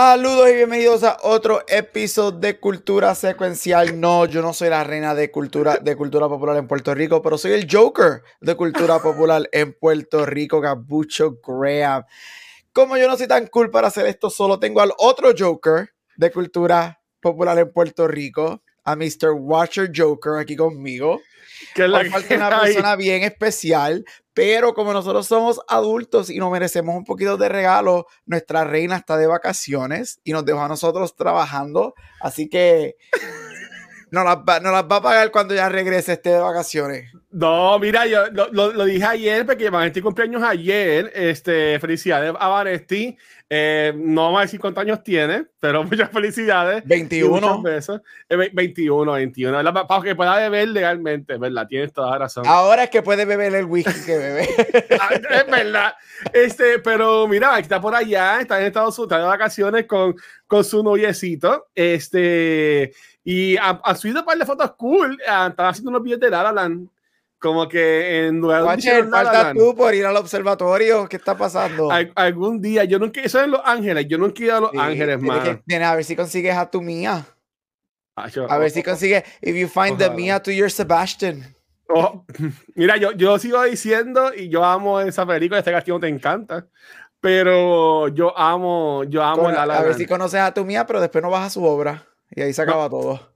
Saludos y bienvenidos a otro episodio de Cultura Secuencial. No, yo no soy la reina de cultura, de cultura popular en Puerto Rico, pero soy el Joker de cultura popular en Puerto Rico, Gabucho Graham. Como yo no soy tan cool para hacer esto, solo tengo al otro Joker de cultura popular en Puerto Rico, a Mr. Watcher Joker aquí conmigo. Que la falta una hay. persona bien especial, pero como nosotros somos adultos y nos merecemos un poquito de regalo, nuestra reina está de vacaciones y nos dejó a nosotros trabajando, así que nos las va, nos las va a pagar cuando ya regrese este de vacaciones. No, mira, yo lo, lo- lo dije ayer porque Vanesti cumpleaños ayer. Este, felicidades a Vanesti. Eh, no vamos a decir cuántos años tiene, pero muchas felicidades. y 21. muchos besos. Eh, ve- 21, 21. ¿verdad? Pa- Para que pueda beber legalmente, ¿verdad? Tienes toda la razón. Ahora es que puede beber el whisky que bebe. Ah, es verdad. Este, pero mira, está por allá, está en Estados Unidos, está de vacaciones con, con su noviecito. Este, y ha, ha subido un par de fotos cool. ah, haciendo unos videos de La La Land. Como que en lugar de La La falta tú por ir al observatorio. ¿Qué está pasando? al- algún día, yo nunca, eso en Los Ángeles, yo nunca he ido a Los Sí, Ángeles, más. a ver si consigues a tu mía. A ver si consigues. If you find the Ojalá. Mia to your Sebastian. Oh, mira, yo, yo sigo diciendo y yo amo esa película, este castillo te encanta, pero yo amo, yo amo Con- La La a ver Land. si conoces a tu mía, pero después no vas a su obra. Y ahí se acaba todo.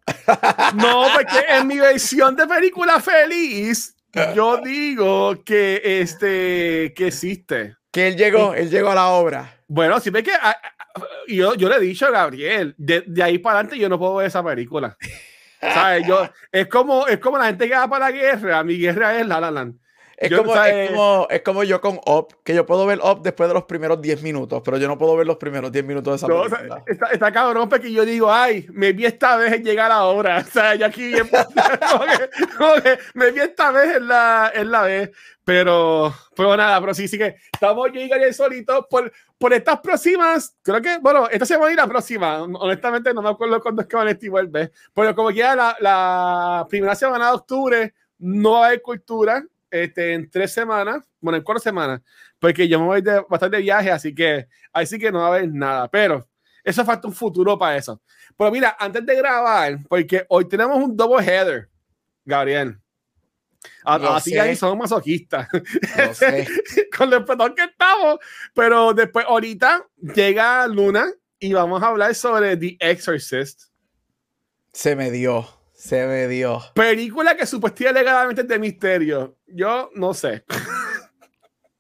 No, porque en mi versión de película feliz, yo digo que este que existe. Que él llegó, él llegó a la obra. Bueno, si ves que ah, ah, yo, yo le he dicho a Gabriel, de, de ahí para adelante yo no puedo ver esa película. ¿Sabes? Yo, es como es como la gente que va para la guerra, mi guerra es La La Land. Es, Yo, como, es, como, es como yo con Up, que yo puedo ver Up después de los primeros 10 minutos, pero yo no puedo ver los primeros 10 minutos de esa No, o sea, película. está, está cabrón porque yo digo, ay, me vi esta vez en llegar a la hora. O sea, yo aquí como que, como que me vi esta vez en la, en la vez. Pero, pero nada, pero sí, sí que estamos yo y Gabriel solitos por, por estas próximas, creo que, bueno, esta semana y la próxima, honestamente no me acuerdo cuándo es que Vanetti vuelve, pero como quiera la, la primera semana de octubre no haber cultura, este, en tres semanas, bueno, en cuatro semanas, porque yo me voy de, bastante de viaje, así que, así que no va a haber nada, pero eso falta un futuro para eso. Pero mira, antes de grabar, porque hoy tenemos un double header, Gabriel. A- Así ahí somos masoquistas con lo perdón que estamos. Pero después, ahorita llega Luna y vamos a hablar sobre The Exorcist. Se me dio, se me dio. Película que supuestamente legalmente es de misterio. Yo no sé.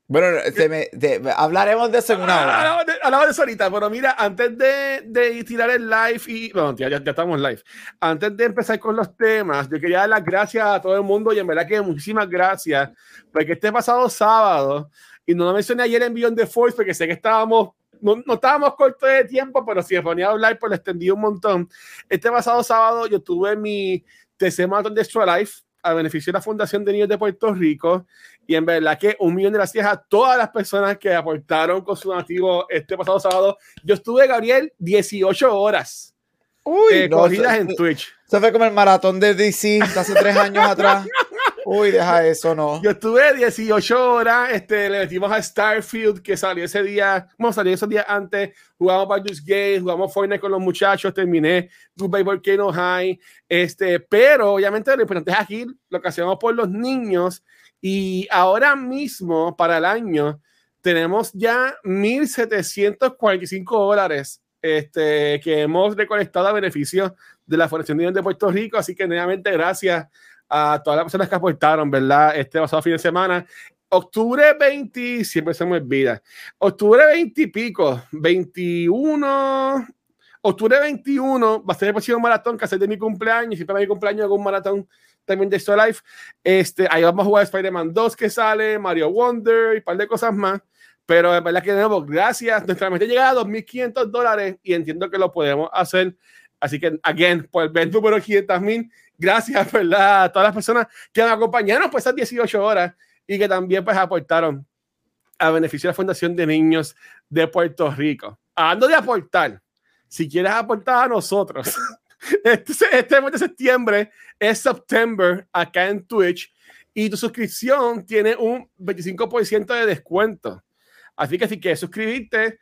Bueno, se me, de- hablaremos de eso en una hora. Hablamos de, hablamos de eso ahorita, pero mira, antes de, de tirar el live y. Bueno, ya, ya, ya estamos live. Antes de empezar con los temas, yo quería dar las gracias a todo el mundo y en verdad que muchísimas gracias, porque este pasado sábado, y no lo mencioné ayer en Beyond the Force, porque sé que estábamos. No, no estábamos cortos de tiempo, pero si me ponía a hablar, pues lo extendí un montón. Este pasado sábado yo tuve mi tercer maratón de Extra Life a beneficio de la Fundación de Niños de Puerto Rico. Y en verdad que un millón de gracias a todas las personas que aportaron con su donativo este pasado sábado. Yo estuve, Gabriel, 18 horas Uy, eh, no, corridas eso, en Twitch. eso fue como el maratón de DC de hace tres años atrás. Uy, deja eso, no. Yo estuve 18 horas, este, le metimos a Starfield, que salió ese día, bueno, salió esos días antes, jugamos Baldur's Gate, jugamos Fortnite con los muchachos, terminé Goodbye Volcano High, este, pero obviamente lo importante es aquí, lo que hacemos por los niños, y ahora mismo, para el año, tenemos ya 1.745 dólares este, que hemos recolectado a beneficio de la Fundación de Puerto Rico, así que nuevamente gracias a todas las personas que aportaron, ¿verdad? Este pasado fin de semana. Octubre 20, siempre se me olvida. Octubre 20 y pico, 21. Octubre 21 va a ser el próximo maratón que hacer de mi cumpleaños. Siempre para mi cumpleaños hago un maratón también de Extra Life. Este, ahí vamos a jugar Spider-Man 2 que sale, Mario Wonder y un par de cosas más. Pero es verdad que de nuevo, gracias. Nuestra meta llega a 2.500 dólares y entiendo que lo podemos hacer. Así que, again, por evento número 500 mil, gracias, ¿verdad? A todas las personas que me acompañaron por esas 18 horas y que también pues aportaron. a beneficio de la Fundación de Niños de Puerto Rico. Hablando de aportar, si quieres aportar a nosotros, este, este mes de septiembre es September acá en Twitch y tu suscripción tiene un 25% de descuento. Así que si quieres suscribirte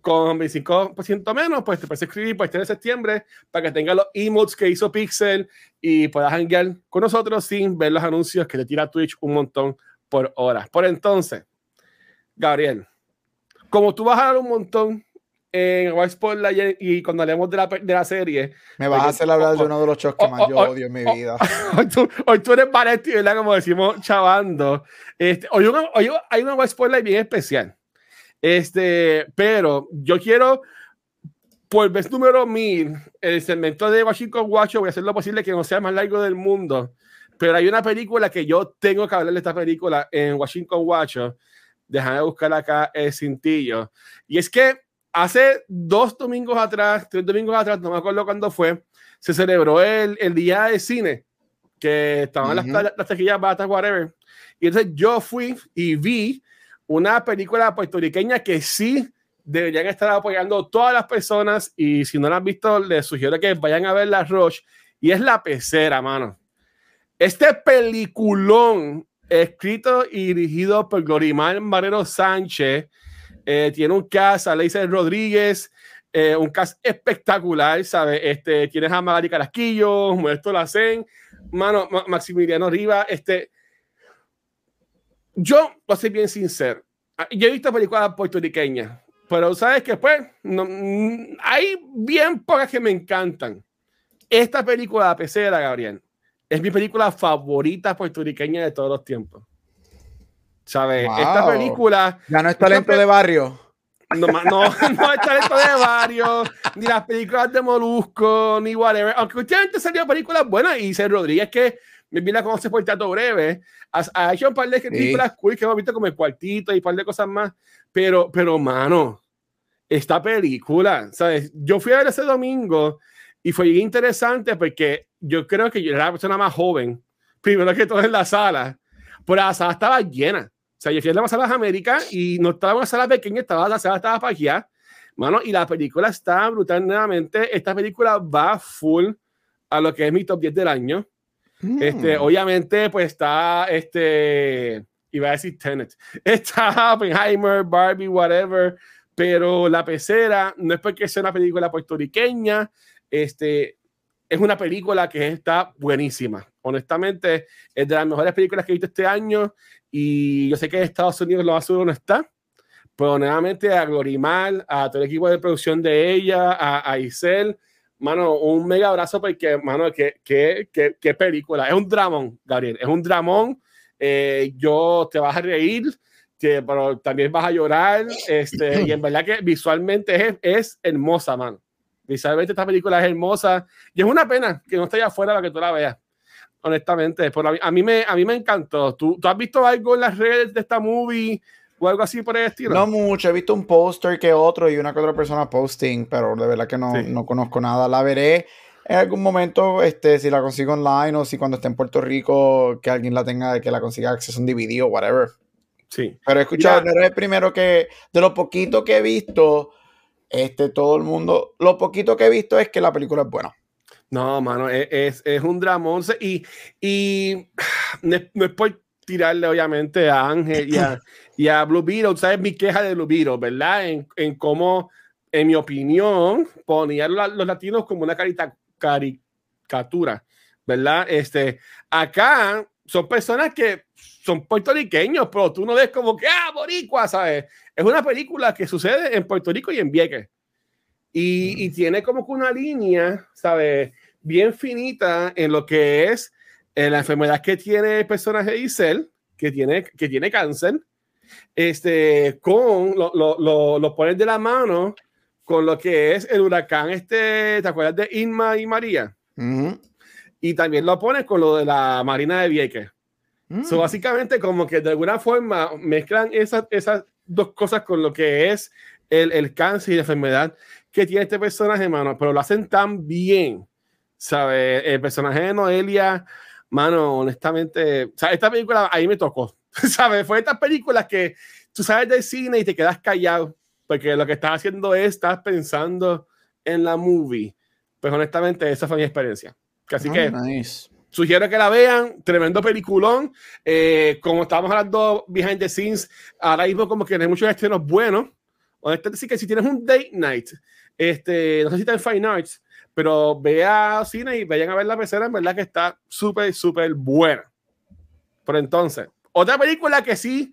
con 25% menos, pues te puedes suscribir por este de septiembre para que tengas los emotes que hizo Pixel y puedas hanguear con nosotros sin ver los anuncios que te tira Twitch un montón por hora. Por entonces, Gabriel, como tú vas a dar un montón en White Spotlight y cuando hablemos de la, de la serie. Me vas a hacer hablar de uno de los shows que más yo odio en mi vida. Hoy tú, hoy tú eres Vanetti, ¿verdad? Como decimos chavando. Este, hoy, hoy hay una White Spotlight bien especial. Este, pero yo quiero, por vez número mil, el segmento de Washington Watch, voy a hacer lo posible que no sea más largo del mundo. Pero hay una película que yo tengo que hablar de esta película en Washington Watch. Déjame buscar acá el cintillo. Y es que hace dos domingos atrás, tres domingos atrás, no me acuerdo cuándo fue, se celebró el, el día de cine, que estaban las, las taquillas batas, whatever. Y entonces yo fui y vi una película puertorriqueña que sí deberían estar apoyando todas las personas y si no la han visto, les sugiero que vayan a ver La Roche y es La Pecera, mano. Este peliculón escrito y dirigido por Glorimar Marero Sánchez, eh, tiene un cast, Aleisa Rodríguez, eh, un cast espectacular, ¿sabes? Este, tienes a Magari Carasquillo, Modesto Lacen, mano, Maximiliano Riva, este. Yo, voy a ser bien sincero, ah, yo he visto películas puertorriqueñas, pero sabes que pues no, mm, hay bien pocas que me encantan. Esta película, La Pecera, Gabriel, es mi película favorita puertorriqueña de todos los tiempos. ¿Sabes? Esta película. Ya no es talento de barrio. No, no, no es talento de barrio, ni las películas de Molusco, ni whatever. Aunque últimamente salió películas buenas y dice Rodríguez que me la conoce por Teatro Breve. Ha, hecho un par de películas cool que hemos visto como El Cuartito y un par de cosas más. Pero, pero, mano, esta película, ¿sabes? Yo fui a ver ese domingo y fue interesante porque yo creo que yo era la persona más joven, primero que todo en la sala, pero la sala estaba llena. O sea, yo fui a las salas Américas y no estaba en una sala pequeña, estaba, la sala estaba pajeada. Mano, y la película está brutal nuevamente. Esta película va full a lo que es mi top 10 del año. Este, mm. obviamente, pues está este, iba a decir Tenet, está Oppenheimer, Barbie, whatever, pero La Pecera no es porque sea una película puertorriqueña, este, es una película que está buenísima. Honestamente, es de las mejores películas que he visto este año y yo sé que en Estados Unidos lo seguro no está, pero nuevamente a Glorimar, a todo el equipo de producción de ella, a, a Isel, mano, un mega abrazo porque, mano, qué, qué, qué, película. Es un dramón, Gabriel, es un dramón. Eh, yo te vas a reír, que, pero también vas a llorar. Este, y en verdad que visualmente es, es hermosa, mano. Visualmente esta película es hermosa y es una pena que no esté afuera para que tú la veas. Honestamente, por a, mí me, a mí me encantó. ¿Tú, ¿Tú has visto algo en las redes de esta movie? O algo así por el estilo? No mucho, he visto un póster que otro y una que otra persona posting, pero de verdad que no, no conozco nada. La veré en algún momento, este, si la consigo online o si cuando esté en Puerto Rico, que alguien la tenga, que la consiga acceso en DVD o whatever. Sí. Pero he escuchado, no el primero que, de lo poquito que he visto, este, todo el mundo, lo poquito que he visto es que la película es buena. No, mano, es, es, es un dramón y, y no es por tirarle obviamente a Ángel y a, y a Blue Beetle, ¿sabes? Mi queja de Blue Beetle, ¿verdad? En, en cómo, en mi opinión, ponían los latinos como una carita, caricatura, ¿verdad? Este, acá son personas que son puertorriqueños, pero tú no ves como que, ah, boricua, ¿sabes? Es una película que sucede en Puerto Rico y en Vieques. Y, y tiene como que una línea, ¿sabes? Bien finita en lo que es en la enfermedad que tiene el personaje Isel, que tiene, que tiene cáncer, este, con lo, lo, lo, pones de la mano con lo que es el huracán, este, ¿te acuerdas de Inma y María? Y también lo pones con lo de la Marina de Vieques. Mm. básicamente, como que de alguna forma mezclan esas, esas dos cosas con lo que es el, el cáncer y la enfermedad que tiene este personaje, hermano, pero lo hacen tan bien, ¿sabes? El personaje de Noelia mano, honestamente, o sea, esta película ahí me tocó, ¿sabes? Fue estas películas que tú sabes del cine y te quedas callado, porque lo que estás haciendo es, estás pensando en la movie. Pues honestamente, esa fue mi experiencia. Así Oh, que nice. sugiero que la vean, tremendo peliculón. Eh, como estábamos hablando behind the scenes, ahora mismo como que no hay muchos estrenos buenos. Honestamente, sí que si tienes un date night, este, no sé si está en Fine Arts, pero vea cine y vayan a ver la pecera, en verdad que está súper, súper buena. Pero entonces, otra película que sí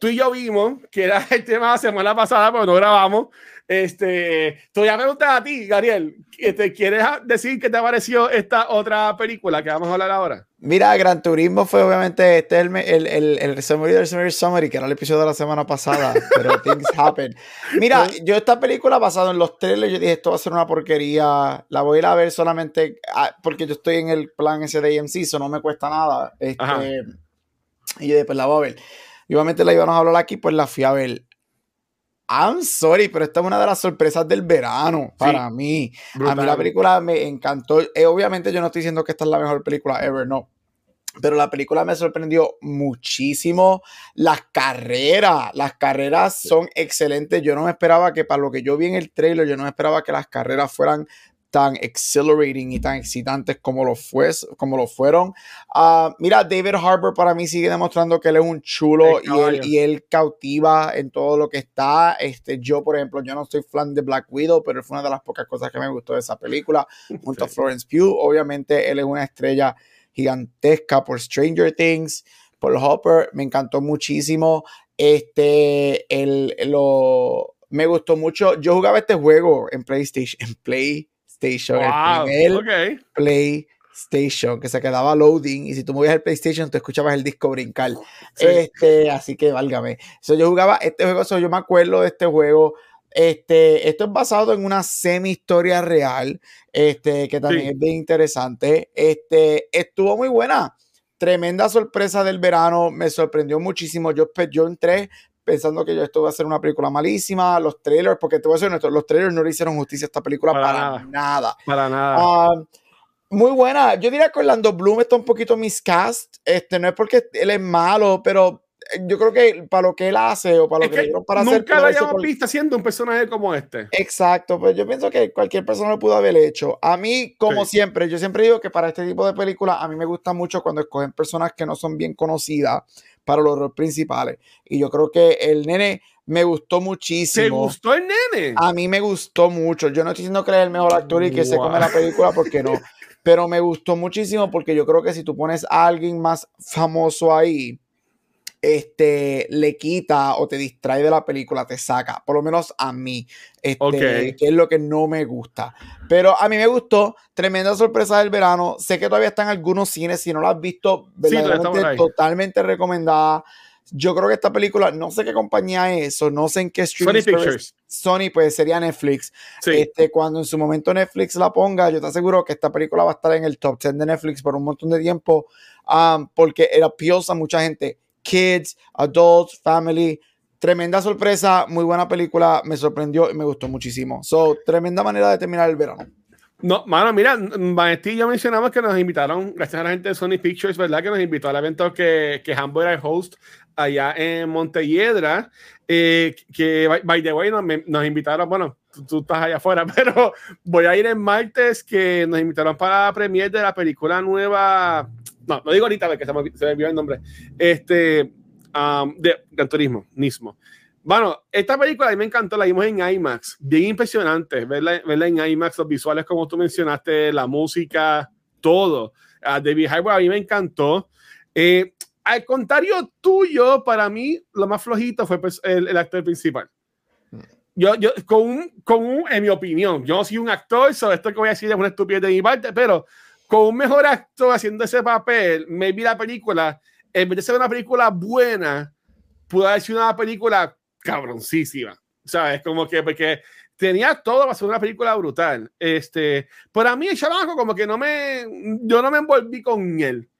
tú y yo vimos, que era el tema de la semana pasada, pero no grabamos. Este, te voy a preguntar a ti, Gabriel, este, ¿quieres decir qué te pareció esta otra película que vamos a hablar ahora? Mira, Gran Turismo fue obviamente este es el, el, el, el summary del summary summary, que era el episodio de la semana pasada, pero things happen. Mira, yo esta película basado en los trailers, yo dije, esto va a ser una porquería, la voy a ir a ver solamente ah, porque yo estoy en el plan ese de AMC, eso no me cuesta nada. Este, y después la voy a ver. Y obviamente la íbamos a hablar aquí, pues la fui a ver. I'm sorry, pero esta es una de las sorpresas del verano para sí, mí. Brutal. A mí la película me encantó. Eh, obviamente yo no estoy diciendo que esta es la mejor película ever, no. Pero la película me sorprendió muchísimo. Las carreras, las carreras son excelentes. Yo no me esperaba que para lo que yo vi en el trailer, yo no me esperaba que las carreras fueran tan exhilarating y tan excitantes como lo, fue, como lo fueron. Uh, mira, David Harbour para mí sigue demostrando que él es un chulo y él, y él, cautiva en todo lo que está. Este, yo, por ejemplo, yo no soy fan de Black Widow, pero fue una de las pocas cosas que me gustó de esa película, junto sí. a Florence Pugh. Obviamente, él es una estrella gigantesca por Stranger Things, por Hopper, me encantó muchísimo. Este, el, lo, me gustó mucho. Yo jugaba este juego en PlayStation, en Play PlayStation, wow, el primer okay. PlayStation, que se quedaba loading, y si tú movías el PlayStation, tú escuchabas el disco brincar. Sí. Este, así que válgame. So, yo jugaba este juego, so, yo me acuerdo de este juego. Este, esto es basado en una semi historia real, este, que también sí. es bien interesante. Este, estuvo muy buena. Tremenda sorpresa del verano, me sorprendió muchísimo. Yo, yo entré pensando que yo esto va a ser una película malísima, los trailers, porque te voy a decir honesto, los trailers no le hicieron justicia a esta película para, para nada. nada. Para nada. Uh, muy buena. Yo diría que Orlando Bloom está un poquito miscast. Este, no es porque él es malo, pero yo creo que para lo que él hace o para lo es que, que le para nunca hacer. Nunca lo hayamos visto haciendo un personaje como este. Exacto, pues yo pienso que cualquier persona lo pudo haber hecho. A mí, como sí. siempre, yo siempre digo que para este tipo de películas, a mí me gusta mucho cuando escogen personas que no son bien conocidas para los roles principales. Y yo creo que el nene me gustó muchísimo. ¿Te gustó el nene? A mí me gustó mucho. Yo no estoy diciendo que es el mejor actor y que wow. se come la película porque no. Pero me gustó muchísimo porque yo creo que si tú pones a alguien más famoso ahí, este, le quita o te distrae de la película, te saca, por lo menos a mí, este, okay. que es lo que no me gusta. Pero a mí me gustó, tremenda sorpresa del verano. Sé que todavía están algunos cines, si no la has visto, verdaderamente sí, totalmente recomendada. Yo creo que esta película, no sé qué compañía es o no sé en qué streaming Sony Pictures. Sony, pues sería Netflix. Sí. Este, cuando en su momento Netflix la ponga, yo te aseguro que esta película va a estar en el top 10 de Netflix por un montón de tiempo, um, porque era appeals a mucha gente kids, adults, family. Tremenda sorpresa, muy buena película, me sorprendió y me gustó muchísimo. So, tremenda manera de terminar el verano. No, mano, mira, Vanesti y yo mencionamos que nos invitaron, gracias a la gente de Sony Pictures, ¿verdad? Que nos invitó al evento que, que Hambo era el host allá en Montelledra. Eh, que, by the way, nos, nos invitaron, bueno, tú, tú, estás allá afuera, pero voy a ir el martes que nos invitaron para la premiere de la película nueva no, no digo ahorita porque se me, se me olvidó el nombre, este, um, de Gran Turismo, Nismo. Bueno, esta película a mí me encantó, la vimos en IMAX, bien impresionante, verla, verla en IMAX, los visuales como tú mencionaste, la música, todo. Uh, David Harbour a mí me encantó. Eh, al contrario tuyo, para mí, lo más flojito fue pues, el, el actor principal. Yo, yo con, un, con un, en mi opinión, yo soy un actor, sobre esto que voy a decir es una estupidez de mi parte, pero con un mejor actor haciendo ese papel, maybe la película, en vez de ser una película buena, pudo haber sido una película cabroncísima. ¿Sabes? Como que, porque tenía todo para ser una película brutal. Este, para mí, el chamaco, como que no me, yo no me envolví con él.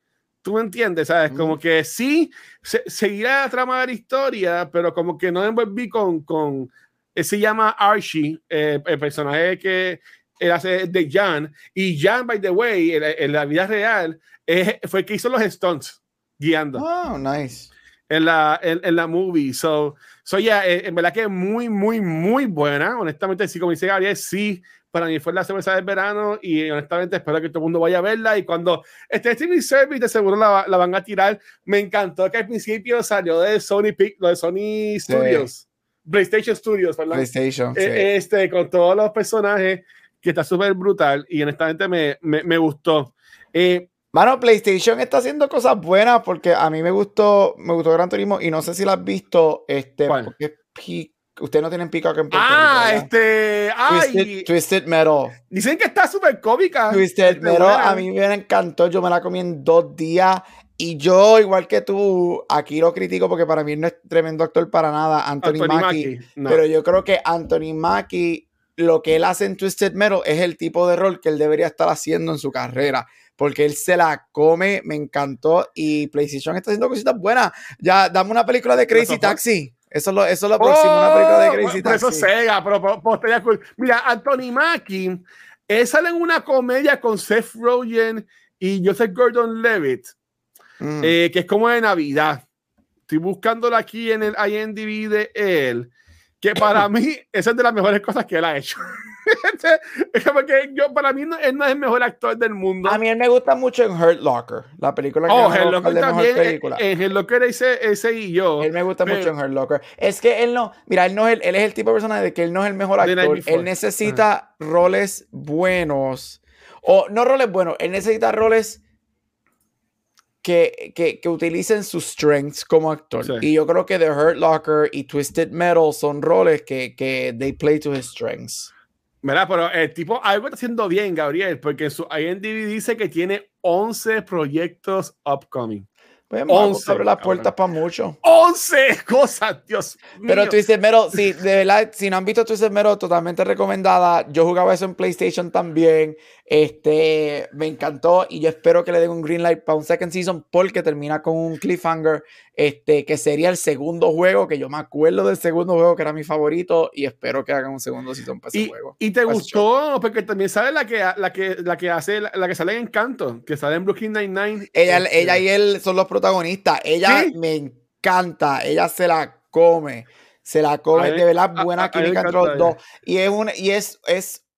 ¿Tú me entiendes? ¿Sabes? Como que sí, se, seguía la trama de la historia, pero como que no me envolví con, con se llama Archie, eh, el personaje que él hace de Jan. Y Jan, by the way, en, en la vida real, fue el que hizo los stunts guiando. Oh, nice. en la, en, en la movie. So, so yeah, eh, en verdad que es muy, muy, muy buena. Honestamente, sí, como dice Gabriel, sí, para mí fue la cerveza del verano y honestamente espero que todo el mundo vaya a verla y cuando esté streaming service de seguro la, la, van a tirar. Me encantó que al principio salió de Sony, lo de Sony Studios, PlayStation Studios, ¿verdad? PlayStation, eh, sí. Este, con todos los personajes que está súper brutal y honestamente me, me, me gustó. Eh, Mano, PlayStation está haciendo cosas buenas porque a mí me gustó, me gustó Gran Turismo y no sé si la has visto, este, ¿Cuál? porque ustedes no tienen Peacock en Puerto ah, Rico, este, ay, Twisted, Twisted, Metal. Dicen que está súper cómica. Twisted este, Metal a mí me encantó, yo me la comí en dos días y yo, igual que tú, aquí lo critico porque para mí no es tremendo actor para nada, Anthony, Anthony Mackie, Mackie. No. pero yo creo que Anthony Mackie, lo que él hace en Twisted Metal es el tipo de rol que él debería estar haciendo en su carrera porque él se la come, me encantó y PlayStation está haciendo cositas buenas. Ya, dame una película de Crazy Taxi. Eso es lo, eso es lo próximo, oh, una película de Crazy Taxi. Eso Sega, pero, cool. Mira, Anthony Mackie, él sale en una comedia con Seth Rogen y Joseph Gordon-Levitt, mm. eh, que es como de Navidad. Estoy buscándola aquí en el IMDb de él, que para mí esa es de las mejores cosas que él ha hecho. porque yo, para mí no, él no es el mejor actor del mundo. A mí él me gusta mucho en Hurt Locker, la película que oh, Hurt Locker también, película. En Hurt Locker ese, ese y yo. Él me gusta pero, mucho en Hurt Locker. Es que él no, mira, él no es el, él es el tipo de persona de que él no es el mejor actor. Él necesita roles buenos. O no roles buenos, él necesita roles que, que, que, utilicen sus strengths como actor. Sí. Y yo creo que The Hurt Locker y Twisted Metal son roles que, que they play to his strengths. Mira, pero el tipo algo está haciendo bien, Gabriel, porque en su IMDb dice que tiene 11 proyectos upcoming. Pues, 11 abre las puertas para mucho. 11 cosas, Dios mío. Pero Twisted Metal, sí, de verdad, si no han visto Twisted Metal, totalmente recomendada. Yo jugaba eso en PlayStation también. Este, me encantó y yo espero que le den un green light para un second season porque termina con un cliffhanger, este, que sería el segundo juego, que yo me acuerdo del segundo juego que era mi favorito y espero que hagan un segundo season para ese y, juego. ¿Y te gustó? Porque también sale la que, la que, la que hace, la, la que sale en Encanto, que sale en Brooklyn Nine-Nine. Ella, este... ella y él son los protagonistas. Ella ¿Sí? me encanta, ella se la come. Se la come, de verdad, buena a, química entre los dos. Y es un, y es, es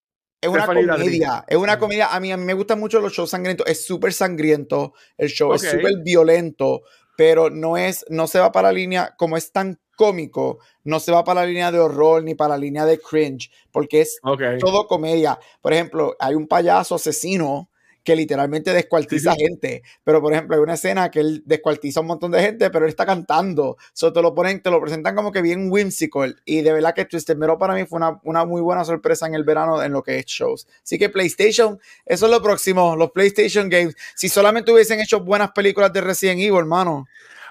es una comedia, es una comedia. A mí, a mí me gustan mucho los shows sangrientos. Es súper sangriento el show, okay. es súper violento, pero no es, no se va para la línea, como es tan cómico, no se va para la línea de horror ni para la línea de cringe, porque es okay. todo comedia. Por ejemplo, hay un payaso asesino que literalmente descuartiza sí, sí. gente. Pero, por ejemplo, hay una escena que él descuartiza a un montón de gente, pero él está cantando. So, te lo ponen, te lo presentan como que bien whimsical. Y de verdad que Twisted Metal para mí fue una, una muy buena sorpresa en el verano en lo que es shows. Así que PlayStation, eso es lo próximo, los PlayStation Games. Si solamente hubiesen hecho buenas películas de Resident Evil, hermano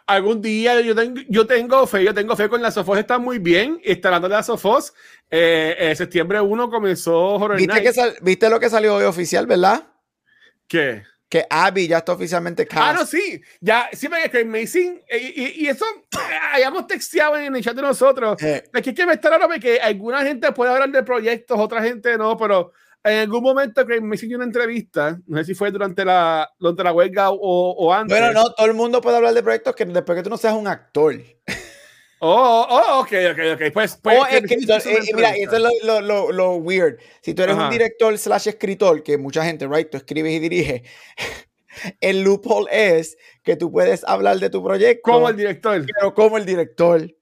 algún día yo tengo, yo tengo fe, yo tengo fe con la Sofos, está muy bien, está hablando de la Sofos, eh, eh, septiembre 1 comenzó Horror ¿Viste, Night. que ¿Viste lo que salió hoy oficial, verdad? ¿Qué? Que Abby ya está oficialmente cast. Ah, no, sí. Ya, sí, me que Amazing. Y, y, y, eso, hayamos texteado en el chat de nosotros. Eh. Es que, es que me está raro porque alguna gente puede hablar de proyectos, otra gente no, pero en algún momento que me hizo una entrevista, no sé si fue durante la, durante la huelga o, o antes. Bueno, no, todo el mundo puede hablar de proyectos que después que tú no seas un actor. Oh, oh, ok, ok, ok. Pues, pues oh, escritor, eh, mira, eso es lo, lo, lo, lo, weird. Si tú eres Ajá. un director slash escritor, que mucha gente, right, tú escribes y diriges, el loophole es que tú puedes hablar de tu proyecto. Como el director. Pero como el director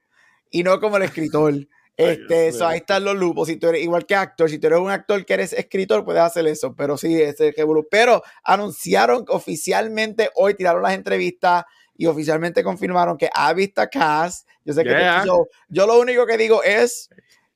y no como el escritor. Este, eso, ahí están los lupos. Si tú eres igual que actor, si tú eres un actor que eres escritor, puedes hacer eso. Pero sí, ese es el Pero anunciaron oficialmente hoy, tiraron las entrevistas y oficialmente confirmaron que ha visto Cast. Yo sé que yeah. yo lo único que digo es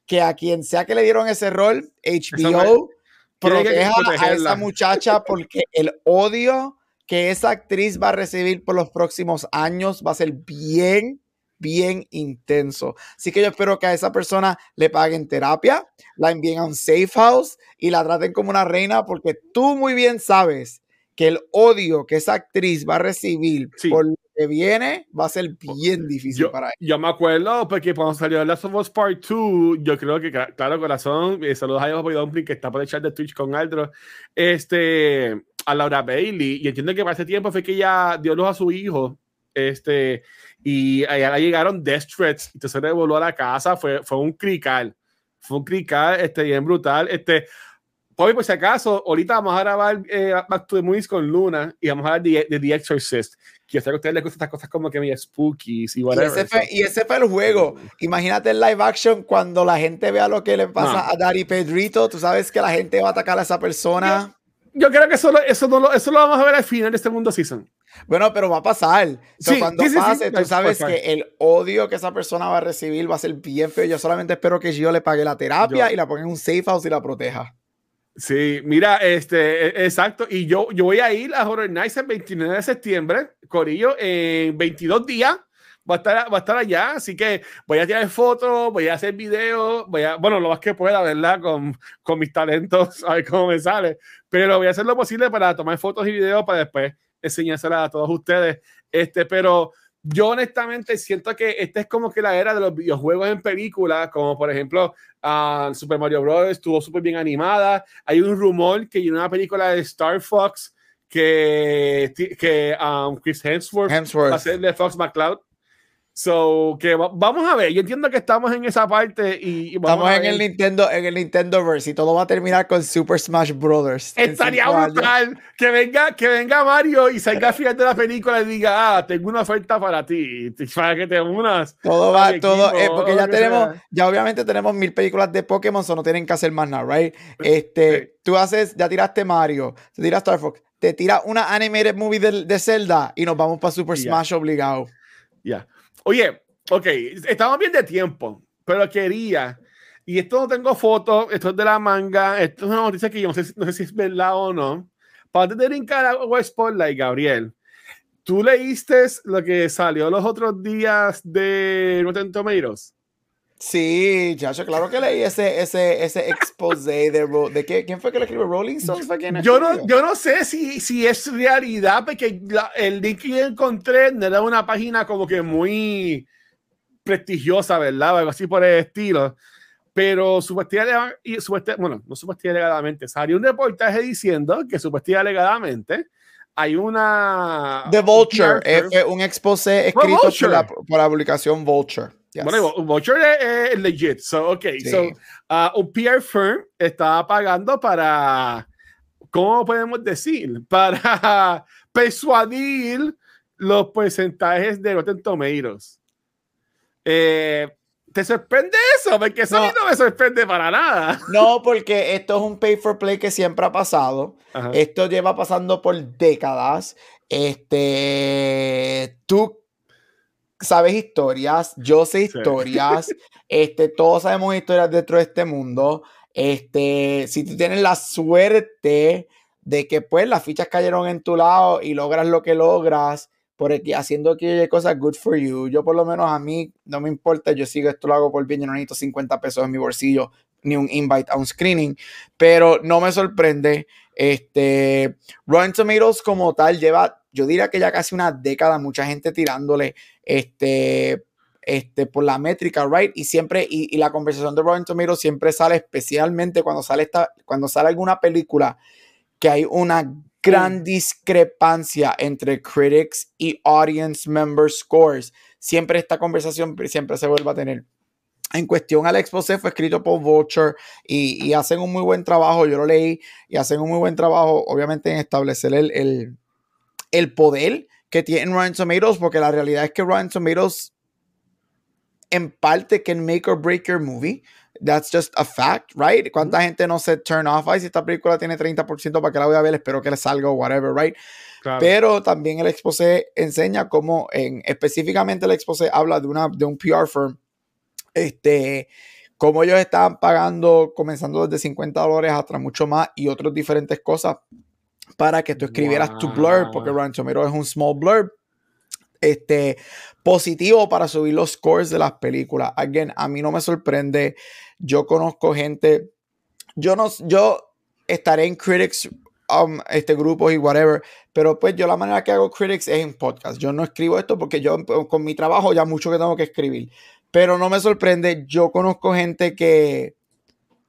que a quien sea que le dieron ese rol, HBO proteja a esa muchacha porque el odio que esa actriz va a recibir por los próximos años va a ser bien, bien intenso. Así que yo espero que a esa persona le paguen terapia, la envíen a un safe house y la traten como una reina porque tú muy bien sabes que el odio que esa actriz va a recibir sí. por lo que viene va a ser bien difícil yo, para ella. Yo me acuerdo porque cuando salió Last of Us Part 2, yo creo que, claro, corazón, eh, saludos a Diego Dumpling que está por el chat de Twitch con Aldro, este, a Laura Bailey, y entiendo que para ese tiempo fue que ella dio luz a su hijo, Este, y allá llegaron Death Threats, y entonces le voló a la casa, fue, fue un crical, fue un crical, este, bien brutal, este, Hoy, por si acaso, ahorita vamos a grabar eh, Back to the Movies con Luna y vamos a hablar de, de The Exorcist. Que sé que a ustedes les gustan estas cosas como que medio spooky y whatever. Y ese, fue, y ese fue el juego. Imagínate el live action cuando la gente vea lo que le pasa a Daddy Pedrito. Tú sabes que la gente va a atacar a esa persona. Yo, creo que eso, eso, no lo, eso lo vamos a ver al final de este mundo season. Bueno, pero va a pasar. Sí, cuando pase, tú sabes que el odio que esa persona va a recibir va a ser bien feo. Yo solamente espero que Gio le pague la terapia y la ponga en un safe house y la proteja. Sí, mira, este, e, exacto. Y yo, yo voy a ir a Horror Nights el 29 de septiembre, Corillo, en 22 días. Va a, estar, va a estar allá, así que voy a tirar fotos, voy a hacer videos, voy a, bueno, lo más que pueda, ¿verdad? Con, con mis talentos, a ver cómo me sale. Pero voy a hacer lo posible para tomar fotos y videos para después enseñárselas a todos ustedes. Este, pero yo honestamente siento que esta es como que la era de los videojuegos en película, como por ejemplo uh, Super Mario Bros. estuvo súper bien animada. Hay un rumor que hay una película de Star Fox que, que um, Chris Hemsworth, Hemsworth va a ser de Fox McCloud. So, que vamos a ver, yo entiendo que estamos en esa parte y, estamos en el Nintendo en el Nintendo Verse y todo va a terminar con Super Smash Brothers. Estaría brutal que venga que venga Mario y salga al final de la película y diga, "Ah, tengo una oferta para ti, para que te unas." Todo va todo eh, porque ya tenemos ya obviamente tenemos mil películas de Pokémon, so no tienen que hacer más nada, right? Este, tú haces ya tiraste Mario, te tiras Star Fox, te tiras una animated movie de, de Zelda y nos vamos para Super Smash obligado. Ya. Oye, ok, estamos bien de tiempo, pero quería, y esto no tengo fotos, esto es de la manga, esto es una noticia que yo no sé, si es verdad o no. Para antes de brincar a Spotlight, Gabriel, ¿tú leíste lo que salió los otros días de Rotten Tomatoes? Sí, chacho, claro que leí ese, ese, ese expose de, de qué, quién fue que lo escribió Rolling Stones. yo, no, yo no sé si, si es realidad, porque el link que encontré era una página como que muy prestigiosa, ¿verdad? Algo así por el estilo. Pero supuestamente, bueno, no supuestamente alegadamente, salió un reportaje diciendo que supuestamente alegadamente hay una... The Vulture, un, un expose escrito por la, por la publicación Vulture. Bueno, Vulture es, legit. So, ok. So, uh, un PR firm está pagando para, ¿cómo podemos decir? Para persuadir los porcentajes de Rotten Tomatoes. Eh, ¿Te sorprende eso? Porque eso no. no me sorprende para nada. No, porque esto es un pay for play que siempre ha pasado. Esto lleva pasando por décadas. Este, tú sabes historias, yo sé historias, este, todos sabemos historias dentro de este mundo. Este, si tú tienes la suerte de que pues las fichas cayeron en tu lado y logras lo que logras, por aquí, haciendo aquellas cosas good for you. Yo por lo menos a mí no me importa, yo sigo esto lo hago por bien, yo no necesito 50 pesos en mi bolsillo ni un invite a un screening, pero no me sorprende. Este, Rotten Tomatoes como tal lleva yo diría que ya casi una década, mucha gente tirándole este, este, por la métrica, right? Y siempre, y, la conversación de Rotten Tomatoes siempre sale, especialmente cuando sale, esta, cuando sale alguna película que hay una gran discrepancia entre critics y audience member scores. Siempre esta conversación siempre se vuelve a tener. En cuestión al expose fue escrito por Vulture y, y, hacen un muy buen trabajo, yo lo leí, y hacen un muy buen trabajo, obviamente, en establecer el, el el poder que tiene Rotten Tomatoes, porque la realidad es que Rotten Tomatoes en parte can make or break your movie. That's just a fact, right? ¿Cuánta gente no se turn off? Ay, si esta película tiene 30% para que la voy a ver, espero que le salga o whatever, right? Pero también el expose enseña cómo, en, específicamente el expose habla de, una, de un PR firm, este, cómo ellos estaban pagando, comenzando desde 50 dólares hasta mucho más y otras diferentes cosas para que tú escribieras tu blurb, porque Ranchomero es un small blurb. Este, positivo para subir los scores de las películas. Again, a mí no me sorprende. Yo conozco gente. Yo no, yo estaré en critics, um, este grupos y whatever, pero pues yo la manera que hago critics es en podcast. Yo no escribo esto porque yo con mi trabajo ya mucho que tengo que escribir, pero no me sorprende. Yo conozco gente que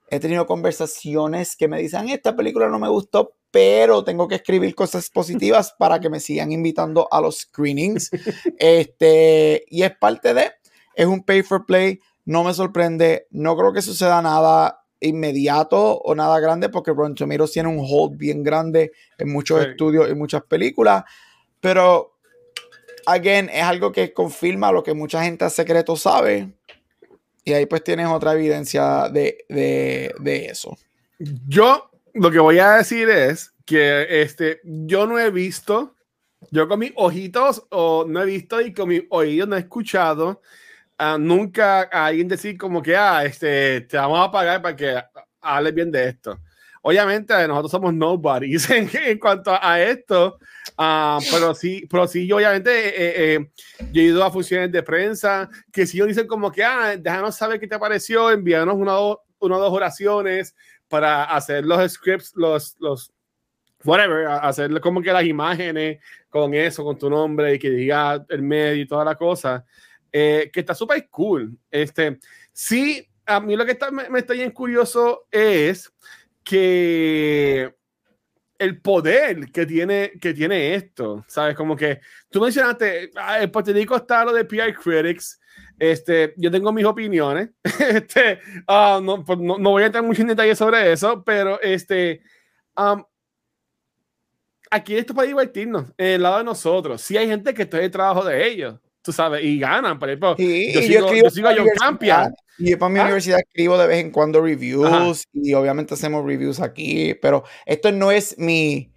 he tenido conversaciones que me dicen, esta película no me gustó, pero tengo que escribir cosas positivas para que me sigan invitando a los screenings. Este, y es parte de, es un pay for play, no me sorprende, no creo que suceda nada inmediato o nada grande porque Ron Tomatoes tiene un hold bien grande en muchos Sí. estudios y muchas películas, pero again, es algo que confirma lo que mucha gente a secreto sabe. Y ahí pues tienes otra evidencia de, de, de eso. Yo lo que voy a decir es que este, yo no he visto, yo con mis ojitos o no he visto y con mis oídos no he escuchado nunca a alguien decir como que, ah, este, te vamos a pagar para que hables bien de esto. Obviamente nosotros somos nobodies en, en cuanto a esto, ah, pero sí, pero sí, yo obviamente eh, eh, yo he ido a funciones de prensa que si ellos dicen como que, ah, déjanos saber qué te pareció, envíanos una o una o dos oraciones para hacer los scripts, los, los, whatever, hacer como que las imágenes con eso, con tu nombre y que diga el medio y toda la cosa, eh, que está súper cool. Este, sí, a mí lo que está, me, me está bien curioso es que el poder que tiene, que tiene esto, ¿sabes? Como que tú mencionaste, ah, en Puerto Rico está lo de PR Critics, este, yo tengo mis opiniones, este, ah, no, pues no, no voy a entrar mucho en detalle sobre eso, pero este, um, aquí esto es para divertirnos, en el lado de nosotros. Si hay gente que está el trabajo de ellos, tú sabes, y ganan, por ejemplo, Y, yo sigo- yo sigo a John Campion. Y yo para mi ¿Ah? universidad escribo de vez en cuando reviews Ajá. y obviamente hacemos reviews aquí, pero esto no es mi,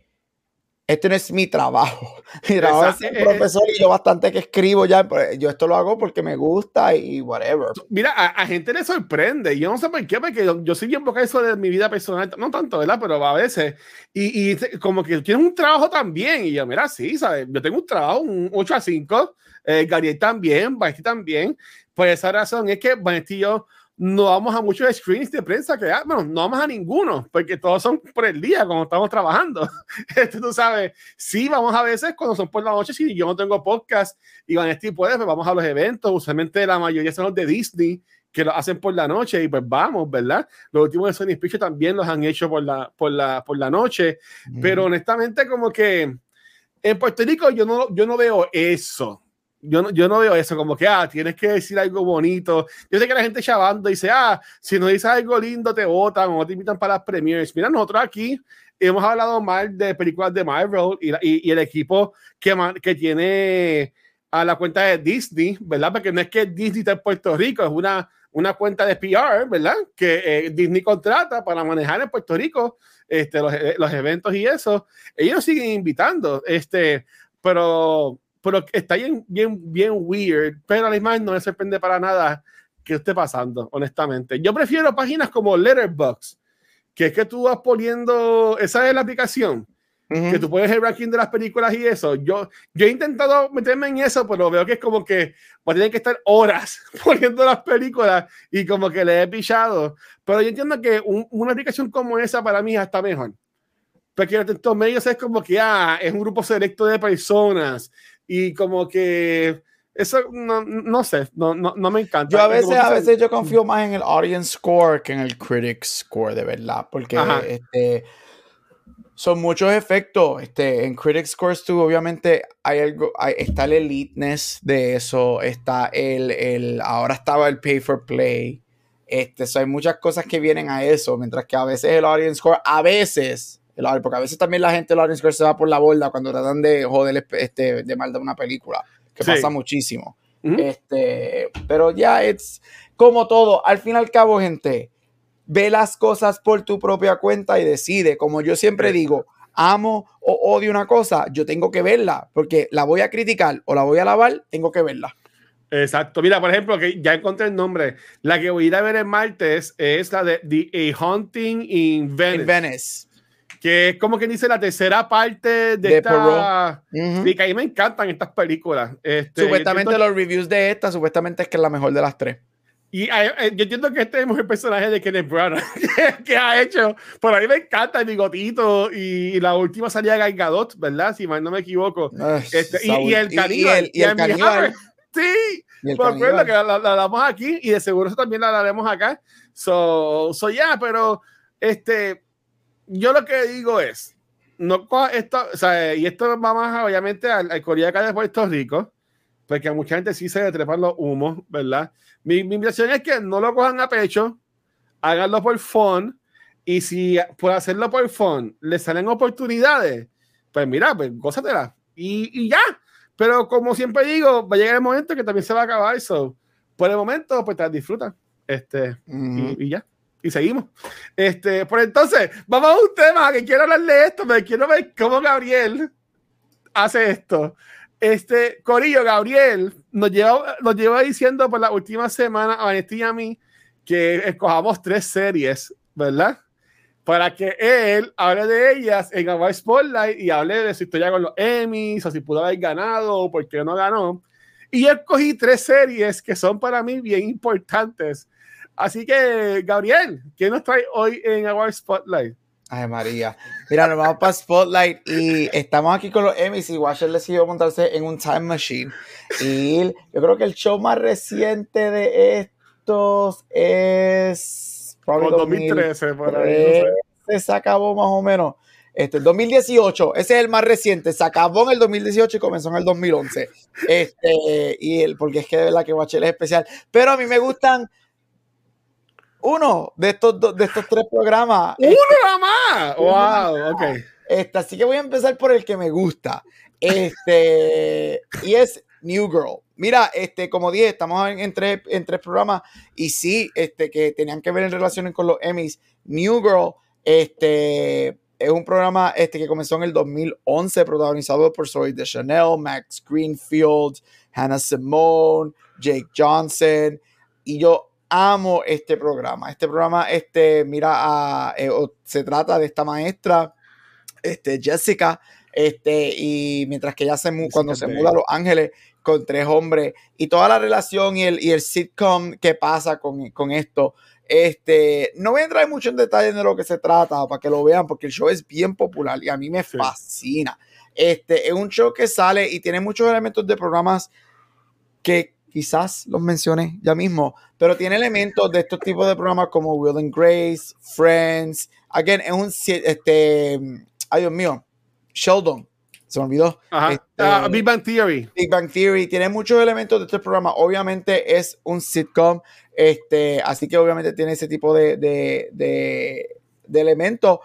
esto no es mi trabajo. Mi trabajo es Exacto. ser Eh, eh, profesor y yo bastante que escribo ya, pero yo esto lo hago porque me gusta y whatever. Mira, a, a gente le sorprende. y Yo no sé por qué, porque yo, yo soy bien poco eso de mi vida personal, no tanto, ¿verdad? Pero a veces. Y, y como que tienes un trabajo también. Y yo, mira, sí, ¿sabes? Yo tengo un trabajo, un 8 a 5. Eh, Gabriel también, Vanesti también. Por esa razón es que Vanesti y yo no vamos a muchos screens de prensa que, ah, bueno, no vamos a ninguno, porque todos son por el día, cuando estamos trabajando. Este, tú sabes, sí, vamos a veces cuando son por la noche, si yo no tengo podcast y Vanesti puede, pues vamos a los eventos. Usualmente la mayoría son los de Disney que lo hacen por la noche y pues vamos, ¿verdad? Los últimos de Sony Pictures también los han hecho por la, por la, por la noche, pero honestamente como que en Puerto Rico yo no, yo no veo eso. Yo no, yo no veo eso, como que, ah, tienes que decir algo bonito. Yo sé que la gente chavando dice, ah, si no dices algo lindo te votan o te invitan para las premiers. Mira, nosotros aquí hemos hablado mal de películas de Marvel y, y- y el equipo que, que tiene a la cuenta de Disney, ¿verdad? Porque no es que Disney está en Puerto Rico, es una, una cuenta de PR, ¿verdad? Que eh, Disney contrata para manejar en Puerto Rico este, los, los eventos y eso. Ellos siguen invitando, este, pero, pero está bien, bien, bien weird, pero a la misma vez no me sorprende para nada que esté pasando, honestamente. Yo prefiero páginas como Letterboxd, que es que tú vas poniendo, esa es la aplicación, Ujú. que tú puedes el ranking de las películas y eso. Yo, yo he intentado meterme en eso, pero veo que es como que a tener que estar horas poniendo las películas y como que le he pichado. Pero yo entiendo que un- una aplicación como esa para mí está mejor. Porque en estos medios es como que ah, es un grupo selecto de personas y como que eso no, no sé, no, no, no me encanta. Yo a veces, a veces yo confío más en el audience score que en el critic score, de verdad, porque Ajá. este, son muchos efectos. Este, en critic scores tú obviamente hay algo, hay- está el eliteness de eso, está el, el, ahora estaba el pay for play. Este, so hay muchas cosas que vienen a eso, mientras que a veces el audience score, a veces, el porque a veces también la gente del audience score se va por la borda cuando tratan de joder este, de mal de una película, que Sí. pasa muchísimo. Este, pero ya es como todo. Al fin y al cabo, gente, ve las cosas por tu propia cuenta y decide. Como yo siempre digo, amo o odio una cosa, yo tengo que verla, porque la voy a criticar o la voy a alabar, tengo que verla. Exacto. Mira, por ejemplo, que ya encontré el nombre. La que voy a ir a ver el martes es la de The A Haunting in Venice, En Venice. Que es como que dice la tercera parte de, De esta. Ujú. Sí, que a mí me encantan estas películas. Este, Supuestamente los reviews de esta, supuestamente es que es la mejor de las tres. y eh, eh, yo entiendo que este es el personaje de Kenneth Branagh que, que ha hecho. Por ahí me encanta el bigotito y la última salida de Gal Gadot, ¿verdad? Si mal no me equivoco. Ay, Este, y- y el y caníbal, el, y y el el caníbal. sí, Y el me acuerdo que la, la damos aquí y de seguro eso también la daremos acá. So, so ya, pero este, yo lo que digo es, no esto, o sea, y esto va más obviamente al, al Corea acá de Puerto Rico, porque a mucha gente sí se le trepan los humos, ¿verdad? Mi, mi invitación es que no lo cojan a pecho, háganlo por fun, y si por hacerlo por fun les salen oportunidades, pues mira, pues gózatela, y, y ya. Pero como siempre digo, va a llegar el momento que también se va a acabar eso. Por el momento, pues te las disfrutan. Este, y ya. Y seguimos. Este, por entonces, vamos a un tema que quiero hablar de esto, me quiero ver cómo Gabriel hace esto. Este, Corillo, Gabriel nos lleva, nos lleva diciendo por la última semana a Vanetti y a mí que escojamos tres series, ¿verdad? Para que él hable de ellas en Hawaii Spotlight y hable de su historia con los Emmys, o si pudo haber ganado, o por qué no ganó. Y yo escogí tres series que son para mí bien importantes. Así que, Gabriel, ¿qué nos trae hoy en Hawaii Spotlight? Ay, María. Mira, nos vamos para Spotlight y estamos aquí con los Emmys y Washer decidió montarse en un time machine. Y yo creo que el show más reciente de estos es. Como probablemente 2013, por ahí. no sé. 2013 se acabó más o menos. Este, el 2018, ese es el más reciente. Se acabó en el 2018 y comenzó en el 2011. Este, y el, porque es que de verdad que Watcher es especial. Pero a mí me gustan uno de estos, dos- de estos tres programas. ¡Uno nada más! ¡Wow! Ok. Este, así que voy a empezar por el que me gusta. Este, y es New Girl. Mira, este, como dije, estamos en, en tres, en tres programas y sí, este, que tenían que ver en relación con los Emmys. New Girl, este, es un programa este, que comenzó en el 2011, protagonizado por Zoe de Chanel, Max Greenfield, Hannah Simone, Jake Johnson. Y yo amo este programa. Este programa, este, mira, a- eh, se trata de esta maestra, este, Jessica, este, y mientras que ella se Jessica cuando se muda a Los Ángeles con tres hombres y toda la relación y el, y el sitcom que pasa con, con esto. Este, no voy a entrar mucho en detalle de lo que se trata para que lo vean, porque el show es bien popular y a mí me Sí. fascina. Este, es un show que sale y tiene muchos elementos de programas que quizás los mencione ya mismo, pero tiene elementos de estos tipos de programas como Will and Grace, Friends. Again, es un este, ay Dios mío, Sheldon, se me olvidó. Ajá. Este, Ah, Big Bang Theory. Big Bang Theory tiene muchos elementos de este programa. Obviamente es un sitcom, este, así que obviamente tiene ese tipo de, de, de- de elementos.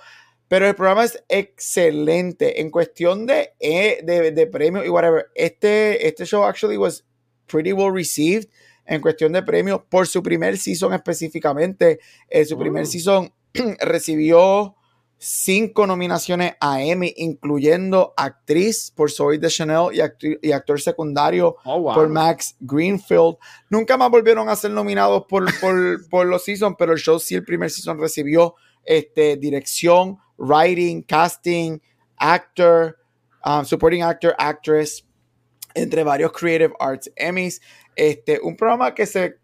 Pero el programa es excelente en cuestión de, eh, de, de premios y whatever. Este, este show actually was pretty well received en cuestión de premios por su primer season específicamente. Eh, su primer Oh. season recibió cinco nominaciones a Emmy, incluyendo actriz por Zoe de Chanel y, y actor secundario Oh, wow. por Max Greenfield. Nunca más volvieron a ser nominados por, por, por los seasons, pero el show sí, el primer season recibió este, dirección, writing, casting, actor, um, supporting actor, actress, entre varios Creative Arts Emmys. Este, un programa que se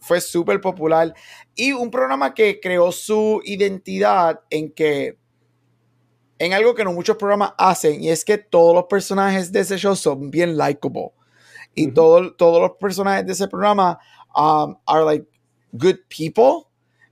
fue súper popular y un programa que creó su identidad en que en algo que no muchos programas hacen y es que todos los personajes de ese show son bien likable y Ujú. todo- todos los personajes de ese programa um, are like good people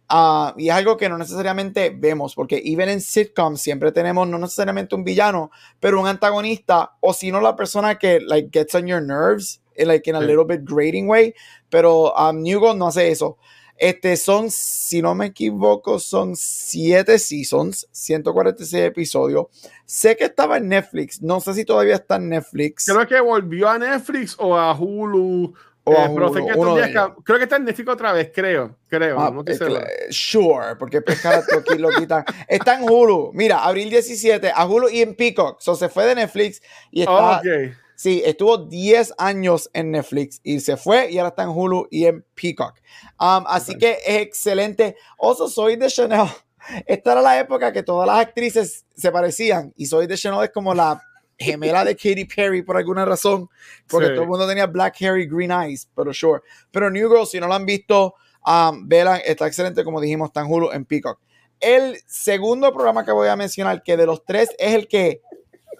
Ah, y es algo que no necesariamente vemos porque even en sitcoms siempre tenemos no necesariamente un villano pero un antagonista o si no la persona que like gets on your nerves eh, like in a Sí. little bit grating way pero um, New no hace eso este son, si no me equivoco, son siete seasons, 146 episodios. Sé que estaba en Netflix, no sé si todavía está en Netflix. Creo que volvió a Netflix o a Hulu. O eh, pero sé que estos días creo que está en Netflix otra vez, creo. Creo. Ah, no estoy eh, seguro. cla- Sure, porque pescar lo quitan. Está en Hulu. Mira, abril 17, a Hulu y en Peacock. So se fue de Netflix y está. ok. Sí, estuvo 10 años en Netflix y se fue y ahora está en Hulu y en Peacock. Um, así que es excelente. Oso, soy de Chanel. Esta era la época que todas las actrices se parecían y soy de Chanel es como la gemela de Katy Perry por alguna razón, porque Sí. todo el mundo tenía black hair y green eyes, pero sure. Pero New Girl, si no lo han visto, um, velan, está excelente, como dijimos, en Hulu, en Peacock. El segundo programa que voy a mencionar, que de los tres es el que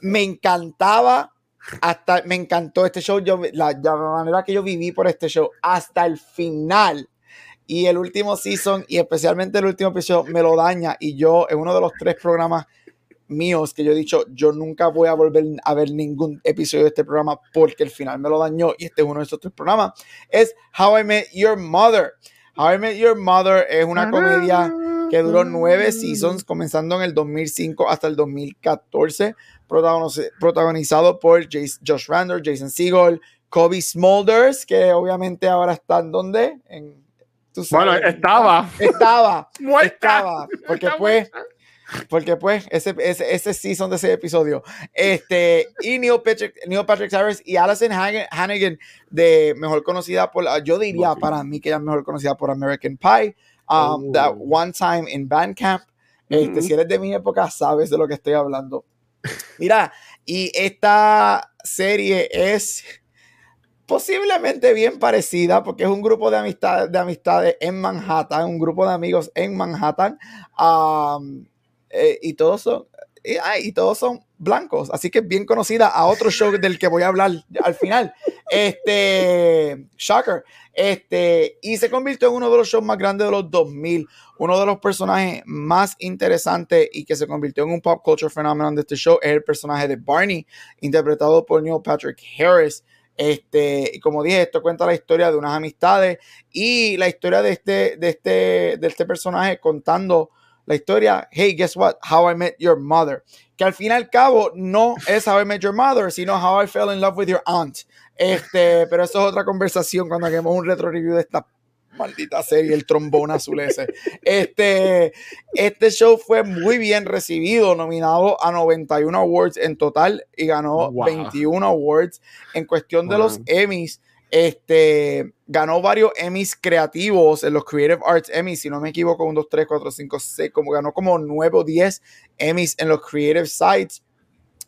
me encantaba hasta me encantó este show, yo, la, la manera que yo viví por este show, hasta el final. Y el último season, y especialmente el último episodio, me lo daña. Y yo, en uno de los tres programas míos que yo he dicho, yo nunca voy a volver a ver ningún episodio de este programa porque el final me lo dañó. Y este es uno de esos tres programas. Es How I Met Your Mother. How I Met Your Mother es una comedia que duró nueve seasons, comenzando en el 2005 hasta el 2014, protagonizado por Josh Randall, Jason Segel, Kobe Smulders, que obviamente ahora están donde? En, bueno, estaba. Estaba. Estaba. Porque pues, porque pues, ese, ese, ese season de ese episodio. Este, y Neil Patrick, Neil Patrick Harris y Alison Hannigan, de mejor conocida por, yo diría para mí que ella es mejor conocida por American Pie, um, That oh. One Time in Bandcamp. Este, Si eres de mi época, sabes de lo que estoy hablando. Mira, y esta serie es posiblemente bien parecida porque es un grupo de amistades, de amistades en Manhattan, un grupo de amigos en Manhattan. Um, eh, y todos son y, todos son blancos, así que bien conocida a otro show del que voy a hablar al final. Este, Shocker, este, y se convirtió en uno de los shows más grandes de los 2000, uno de los personajes más interesantes y que se convirtió en un pop culture phenomenon de este show es el personaje de Barney, interpretado por Neil Patrick Harris. Este, y como dije, esto cuenta la historia de unas amistades y la historia de este, de este, de este personaje contando la historia, hey, guess what? How I Met Your Mother. Que al fin y al cabo no es How I Met Your Mother, sino How I Fell in Love with Your Aunt. Este, pero eso es otra conversación cuando hagamos un retro review de esta maldita serie, el trombón azul ese. Este, este show fue muy bien recibido, nominado a 91 awards en total y ganó 21 awards. En cuestión de los Emmys, este, ganó varios Emmys creativos en los Creative Arts Emmys, si no me equivoco, 1, 2, 3, 4, 5, 6, como ganó como 9 o 10 Emmys en los Creative Sites.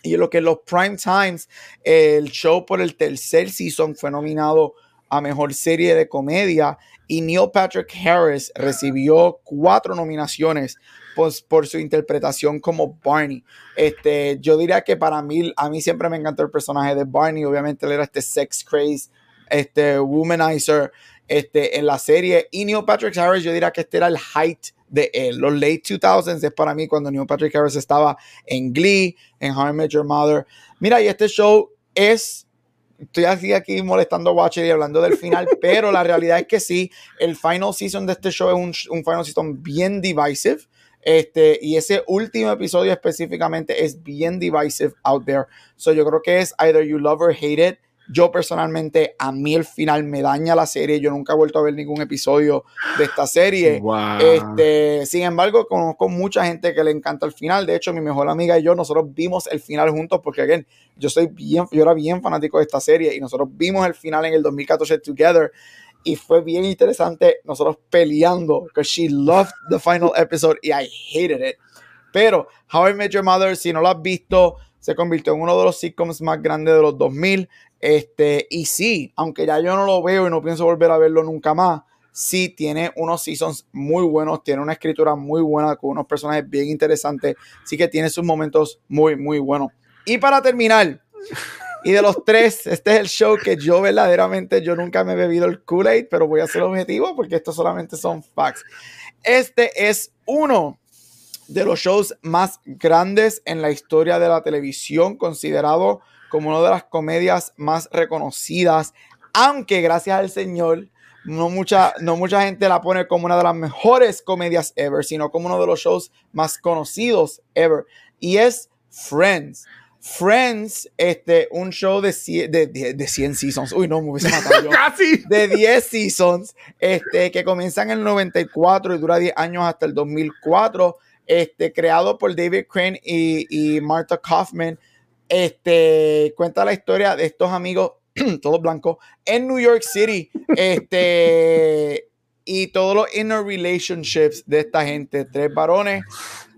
Y en lo que en los Prime Times, el show por el tercer season fue nominado a Mejor Serie de Comedia y Neil Patrick Harris recibió cuatro nominaciones pues, por su interpretación como Barney. Este, yo diría que para mí, a mí siempre me encantó el personaje de Barney, obviamente él era este sex craze este, Womanizer este, en la serie. Y Neil Patrick Harris, yo diría que este era el height de él. Los late 2000s es para mí cuando Neil Patrick Harris estaba en Glee, en How I Met Your Mother. Mira, y este show es. Estoy así aquí molestando a Watcher y hablando del final, pero la realidad es que sí, el final season de este show es un, un final season bien divisive. Este, y ese último episodio específicamente es bien divisive out there. So yo creo que es either you love or hate it. Yo personalmente, a mí el final me daña la serie. Yo nunca he vuelto a ver ningún episodio de esta serie. Este, sin embargo, conozco mucha gente que le encanta el final. De hecho, mi mejor amiga y yo, nosotros vimos el final juntos porque, again, yo soy bien, yo era bien fanático de esta serie y nosotros vimos el final en el 2014 together y fue bien interesante nosotros peleando porque she loved the final episode y I hated it. Pero How I Met Your Mother, si no lo has visto, se convirtió en uno de los sitcoms más grandes de los 2000. Este, y sí, aunque ya yo no lo veo y no pienso volver a verlo nunca más, sí tiene unos seasons muy buenos, tiene una escritura muy buena con unos personajes bien interesantes, sí que tiene sus momentos muy, muy buenos. Y para terminar, y de los tres, este es el show que yo verdaderamente, yo nunca me he bebido el Kool-Aid, pero voy a ser objetivo porque estos solamente son facts. Este es uno de los shows más grandes en la historia de la televisión, considerado como una de las comedias más reconocidas, aunque gracias al Señor no mucha, no mucha gente la pone como una de las mejores comedias ever, sino como uno de los shows más conocidos ever. Y es Friends. Friends, este, un show de, de, de, 100 seasons. Uy, no, me hubiese matado yo. Casi. De 10 seasons, este, que comienza en el 94 y dura 10 años hasta el 2004. Este, creado por David Crane y, Martha Kaufman este, cuenta la historia de estos amigos, todos blancos, en New York City. Este, y todos los inner relationships de esta gente. Tres varones,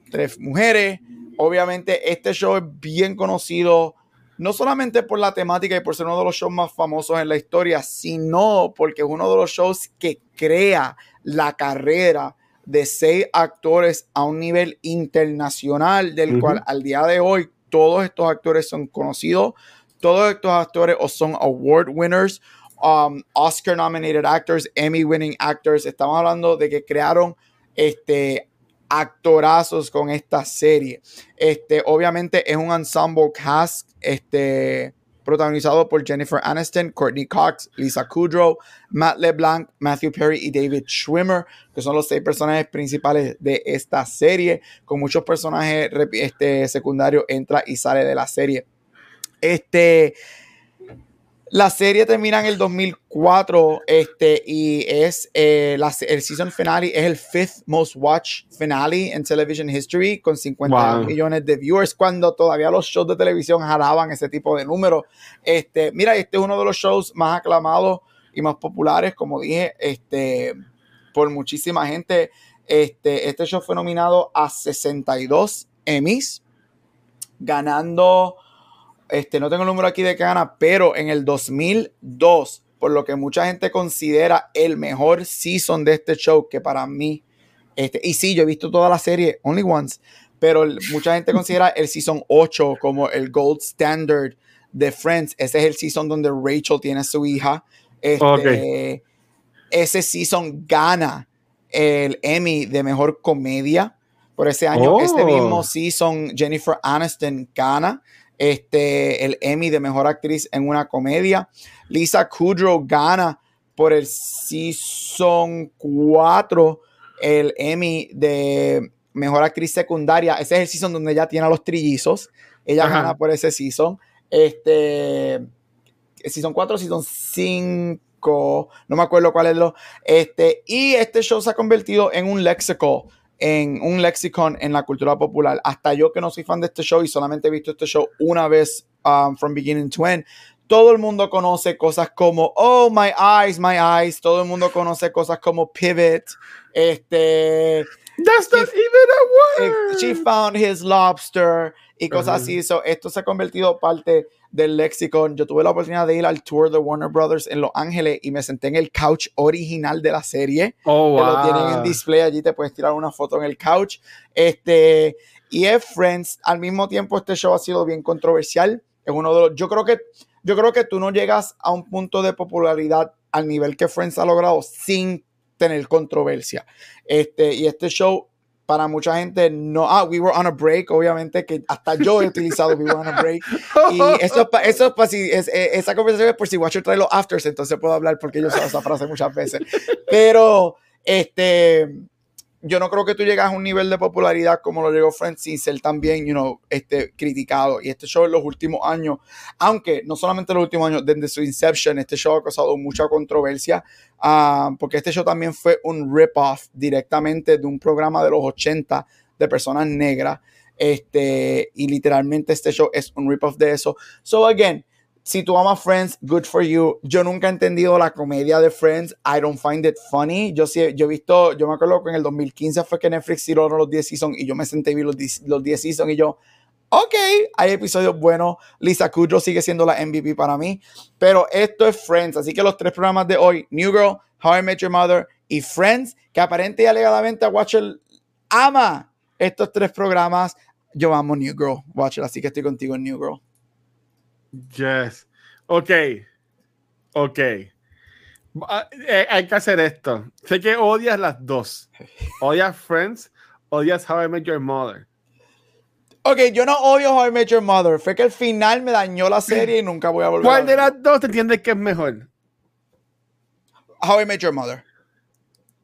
tres mujeres. Obviamente, este show es bien conocido, no solamente por la temática y por ser uno de los shows más famosos en la historia, sino porque es uno de los shows que crea la carrera de seis actores a un nivel internacional, del cual al día de hoy todos estos actores son conocidos, todos estos actores o son award winners, um, Oscar nominated actors, Emmy winning actors. Estamos hablando de que crearon este actorazos con esta serie. Este, obviamente es un ensemble cast, este, protagonizado por Jennifer Aniston, Courtney Cox, Lisa Kudrow, Matt LeBlanc, Matthew Perry y David Schwimmer, que son los seis personajes principales de esta serie, con muchos personajes este, secundarios entra y sale de la serie. Este, la serie termina en el 2004 este, y es eh, el season finale, es el fifth most watched finale en television history con 50 millones de viewers cuando todavía los shows de televisión jalaban ese tipo de números. Este, mira, este es uno de los shows más aclamados y más populares, como dije, este, por muchísima gente. Este, este show fue nominado a 62 Emmys, ganando este, no tengo el número aquí de que gana, pero en el 2002, por lo que mucha gente considera el mejor season de este show, que para mí, este, y sí, yo he visto toda la serie, Only Once, pero mucha gente considera el season 8 como el gold standard de Friends. Ese es el season donde Rachel tiene a su hija. Este, ese season gana el Emmy de mejor comedia por ese año. Este mismo oh. season, Jennifer Aniston gana este, el Emmy de Mejor Actriz en una comedia. Lisa Kudrow gana por el Season 4 el Emmy de Mejor Actriz Secundaria. Ese es el season donde ella tiene a los trillizos. Ella gana por ese season. Este, Season 4, Season 5, no me acuerdo cuál es lo. Este, y este show se ha convertido en un léxico en un lexicon en la cultura popular. Hasta yo que no soy fan de este show y solamente he visto este show una vez um, from beginning to end, todo el mundo conoce cosas como Oh, my eyes, my eyes. Todo el mundo conoce cosas como pivot. Este. That's not even a word. She found his lobster y cosas así. esto se ha convertido parte del lexicon. Yo tuve la oportunidad de ir al tour de Warner Brothers en Los Ángeles y me senté en el couch original de la serie. Oh, wow. lo tienen en display allí, te puedes tirar una foto en el couch. Este, y es Friends. Al mismo tiempo, este show ha sido bien controversial. Es uno de los. Yo creo que, yo creo que tú no llegas a un punto de popularidad al nivel que Friends ha logrado sin tener controversia. Este, y este show para mucha gente no, ah, we were on a break, obviamente que hasta yo he utilizado we were on a break. Y eso, eso es si, es, eh, esa conversación es por si Watcher trae los afters, entonces puedo hablar porque yo uso esa frase muchas veces. Pero, este, yo no creo que tú llegas a un nivel de popularidad como lo llegó Friends sin ser también, you este, criticado. Y este show en los últimos años, aunque no solamente en los últimos años, desde su inception, este show ha causado mucha controversia, ah, porque este show también fue un rip-off directamente de un programa de los 80 de personas negras. Este, y literalmente este show es un rip-off de eso. So, again, si tú amas Friends, good for you. Yo nunca he entendido la comedia de Friends. I don't find it funny. Yo sí, yo he visto, yo me acuerdo que en el 2015 fue que Netflix tiró los 10 seasons y yo me senté y vi los 10, los 10 seasons y yo, ok, hay episodios buenos. Lisa Kudrow sigue siendo la MVP para mí. Pero esto es Friends. Así que los tres programas de hoy, New Girl, How I Met Your Mother y Friends, que aparente y alegadamente Watcher ama estos tres programas. Yo amo New Girl, Watcher, así que estoy contigo en New Girl. Yes. Ok. Ok. Ah, eh, hay que hacer esto. Sé que odias las dos. Odias Friends, odias How I Met Your Mother. Ok, yo no odio How I Met Your Mother. Fue que al final me dañó la serie y nunca voy a volver. ¿Cuál de las dos te entiendes que es mejor? How I Met Your Mother.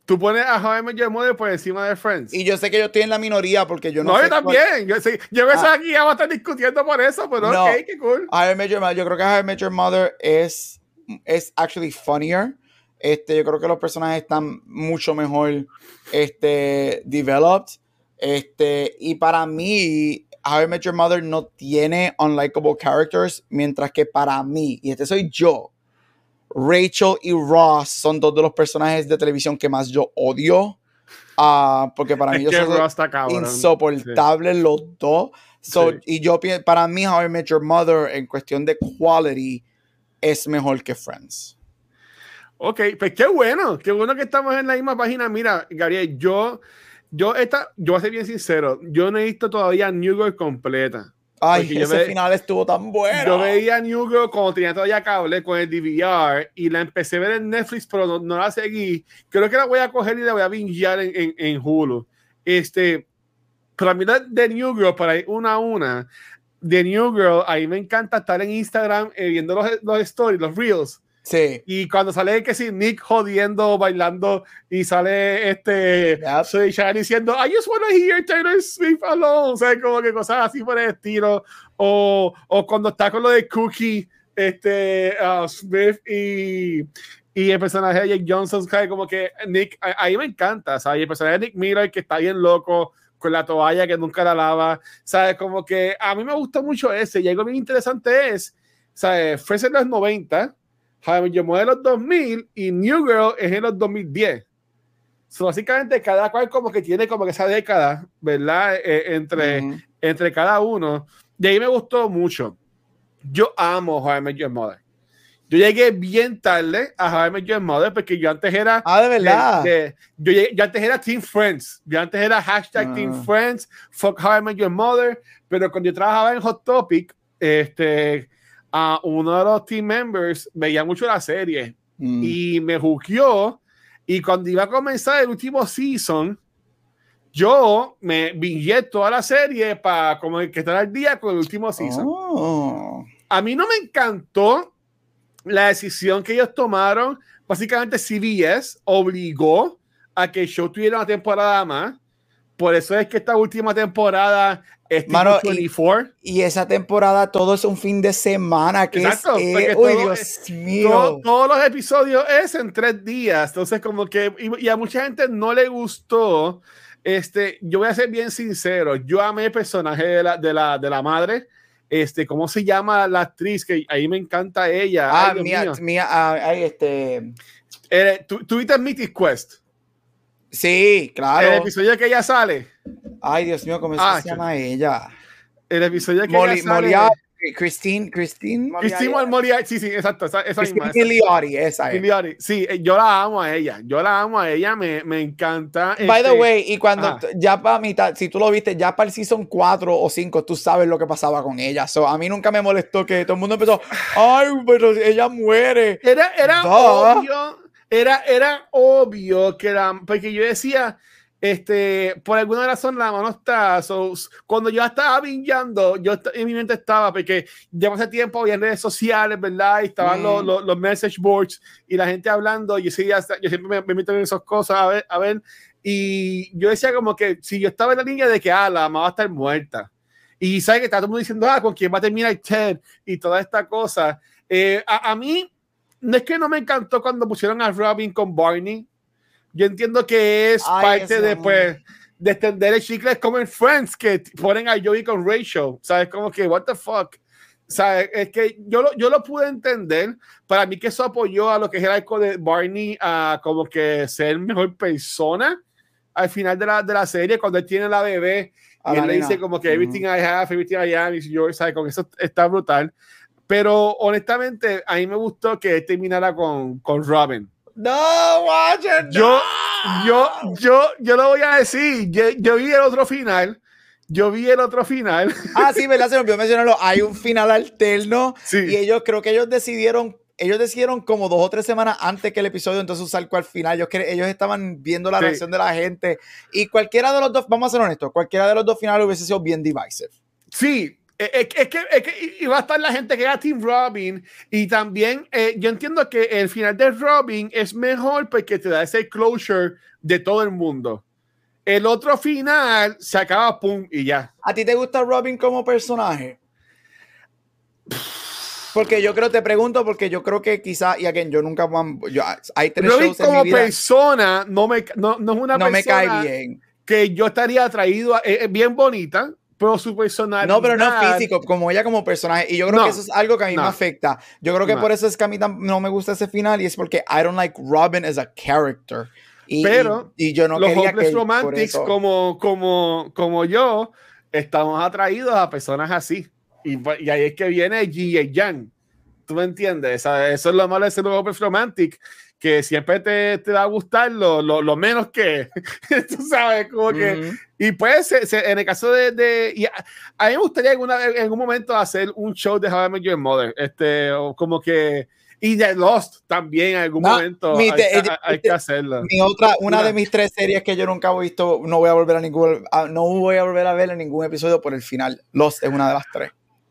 Tú pones a How I Met Your Mother por encima de Friends. Y yo sé que yo estoy en la minoría porque yo no, no sé. yo también. Yo, sé, yo ah. aquí ya va a estar discutiendo por eso, pero no. ok, qué cool. How I Met Your Mother, yo creo que How I Met Your Mother es, es actually funnier. Este, yo creo que los personajes están mucho mejor este, developed. Este, y para mí, How I Met Your Mother no tiene unlikable characters, mientras que para mí, y este soy yo, Rachel y Ross son dos de los personajes de televisión que más yo odio. Uh, porque para mí ellos son insoportables los dos. Y yo para mí How I Met Your Mother en cuestión de quality es mejor que Friends. Ok, pues qué bueno, qué bueno que estamos en la misma página. Mira, Gabriel, yo, yo, esta, yo voy a ser bien sincero, yo no he visto todavía New Girl completa. Ay, Porque ese ve- final estuvo tan bueno. Yo veía New Girl cuando tenía todavía cable con el DVR y la empecé a ver en Netflix, pero no, no la seguí. Creo que la voy a coger y la voy a bingear en, en, en Hulu. Este, pero a mí la de New Girl, para ir una a una, de New Girl, ahí me encanta estar en Instagram eh, viendo los, los stories, los reels. Sí. Y cuando sale que sí, Nick jodiendo, bailando, y sale este soy diciendo, I just want to hear Taylor Swift alone, o sea, como que cosas así por el estilo, o, o cuando está con lo de Cookie, este, uh, Smith y, y el personaje de Jake Johnson, ¿sabes? como que Nick, ahí me encanta, ¿sabes? Y el personaje de Nick Miller, que está bien loco, con la toalla que nunca la lava, ¿sabes? Como que a mí me gusta mucho ese, y algo bien interesante es, ¿sabes? Fue en los 90, Jaime Mother en los 2000 y New Girl es en los 2010. So, básicamente cada cual como que tiene como que esa década, ¿verdad? Eh, entre, entre cada uno. Y ahí me gustó mucho. Yo amo Met Your Mother. Yo llegué bien tarde a Met Your Mother porque yo antes era... Ah, de de- verdad. de- yo, llegué- yo antes era Team Friends. Yo antes era hashtag Ah. Team Friends, fuck Met Your Mother. Pero cuando yo trabajaba en Hot Topic, este, a uno de los team members veía mucho la serie Mm. y me juqueó. Y cuando iba a comenzar el último season, yo me vingué toda la serie para como que estar al día con el último season. Oh. A mí no me encantó la decisión que ellos tomaron. Básicamente, CBS obligó a que el show tuviera una temporada más. Por eso es que esta última temporada es tipo Mano, y- 24. Y esa temporada todo es un fin de semana. Que Exacto, es, eh, uy, Dios mío. Todo- todos los episodios es en tres días. Entonces, como que, y, y a mucha gente no le gustó. Este, yo voy a ser bien sincero. Yo amé el personaje de la, de la, de la madre. Este, ¿cómo se llama la actriz? Que ahí me encanta ella. Ah, Ay, mía, mía, ah, ay, este. Eh, ¿tú- ¿Tuviste Mythic Quest? Sí, El claro. episodio que ella sale. Ay, Dios mío, ¿cómo Ah, se llama ella? El episodio que Moli, ella sale. Moriarty, Christine, Christine Christine Moriarty. Moriarty, Sí, sí, exacto. Esa, esa misma. esa. Milioti, esa es. Milioti. Sí, eh, yo la amo a ella. Yo la amo a ella. Me, me encanta. By the este, way, y cuando t- ya para mitad, si tú lo viste, ya para el season 4 o 5, tú sabes lo que pasaba con ella. So, a mí nunca me molestó que todo el mundo empezó, ay, pero ella muere. Era, era Duh. obvio, era, era obvio que era, porque yo decía, este, por alguna razón la mano está, so, cuando yo estaba bingeando, yo en mi mente estaba, porque ya hace tiempo había redes sociales, ¿verdad? Y estaban los, Mm. los, los message boards y la gente hablando, yo, sí, hasta- yo siempre me, me meto en esas cosas a ver, a ver, y yo decía como que si yo estaba en la línea de que, ah, la mamá va a estar muerta. Y sabes que está todo el mundo diciendo, ah, con quién va a terminar Ted y toda esta cosa. Eh, a, a mí, no es que no me encantó cuando pusieron a Robin con Barney. Yo entiendo que es Ay, parte de, pues, de extender el chicle. Es como en Friends que ponen a Joey con Rachel. ¿Sabes? Como que, what the fuck. ¿Sabes? Es que yo lo, yo lo pude entender. Para mí que eso apoyó a lo que es el arco de Barney a como que ser mejor persona al final de la, de la serie, cuando él tiene la bebé A y él le dice como que everything I have, everything I am is yours, ¿sabes? Con eso está brutal. Pero honestamente, a mí me gustó que él terminara con, con Robin. No, watch it, Yo, no. yo, yo, yo lo voy a decir. Yo, yo vi el otro final. Yo vi el otro final. Ah, sí, ¿verdad? Se me olvidó mencionarlo. Hay un final alterno Sí. y ellos creo que ellos decidieron, ellos decidieron como dos o tres semanas antes que el episodio entonces usar al final. Ellos, ellos estaban viendo la Sí. reacción de la gente y cualquiera de los dos, vamos a ser honestos, cualquiera de los dos finales hubiese sido bien divisive. Sí, es, es que, es que iba a estar la gente que era Team Robin y también eh, yo entiendo que el final de Robin es mejor porque te da ese closure de todo el mundo. El otro final se acaba pum y ya. ¿A ti te gusta Robin como personaje? Porque yo creo, te pregunto, porque yo creo que quizá, y again, yo nunca, yo, hay tres Robin shows en mi como vida, persona no me no, no es una no me persona cae bien. que yo estaría atraído es bien bonita, pero su personalidad No, pero no físico, como ella como personaje. Y yo creo No, que eso es algo que a mí no. me afecta. Yo creo que No. por eso es que a mí no me gusta ese final y es porque I don't like Robin as a character. Y, Pero y, y yo no los quería que romantics eso- como, como, como yo estamos atraídos a personas así. Y, y ahí es que viene G.A. Yang. ¿Tú me entiendes? Eso es lo malo de ser un hopeless romantic, que siempre te, te va a gustar lo, lo, lo menos que, tú sabes, como que, Ujú. Y pues se- se- en el caso de, de y a, a mí me gustaría alguna, en algún momento hacer un show de How I Met Your Mother, este, o como que, y de Lost también en algún No, momento hay, te- hay- hay que hacerlo. Mi otra, una de mis tres series que yo nunca he visto, no voy a volver a ningún, a- no voy a volver a ver en ningún episodio por el final. Lost es una de las tres.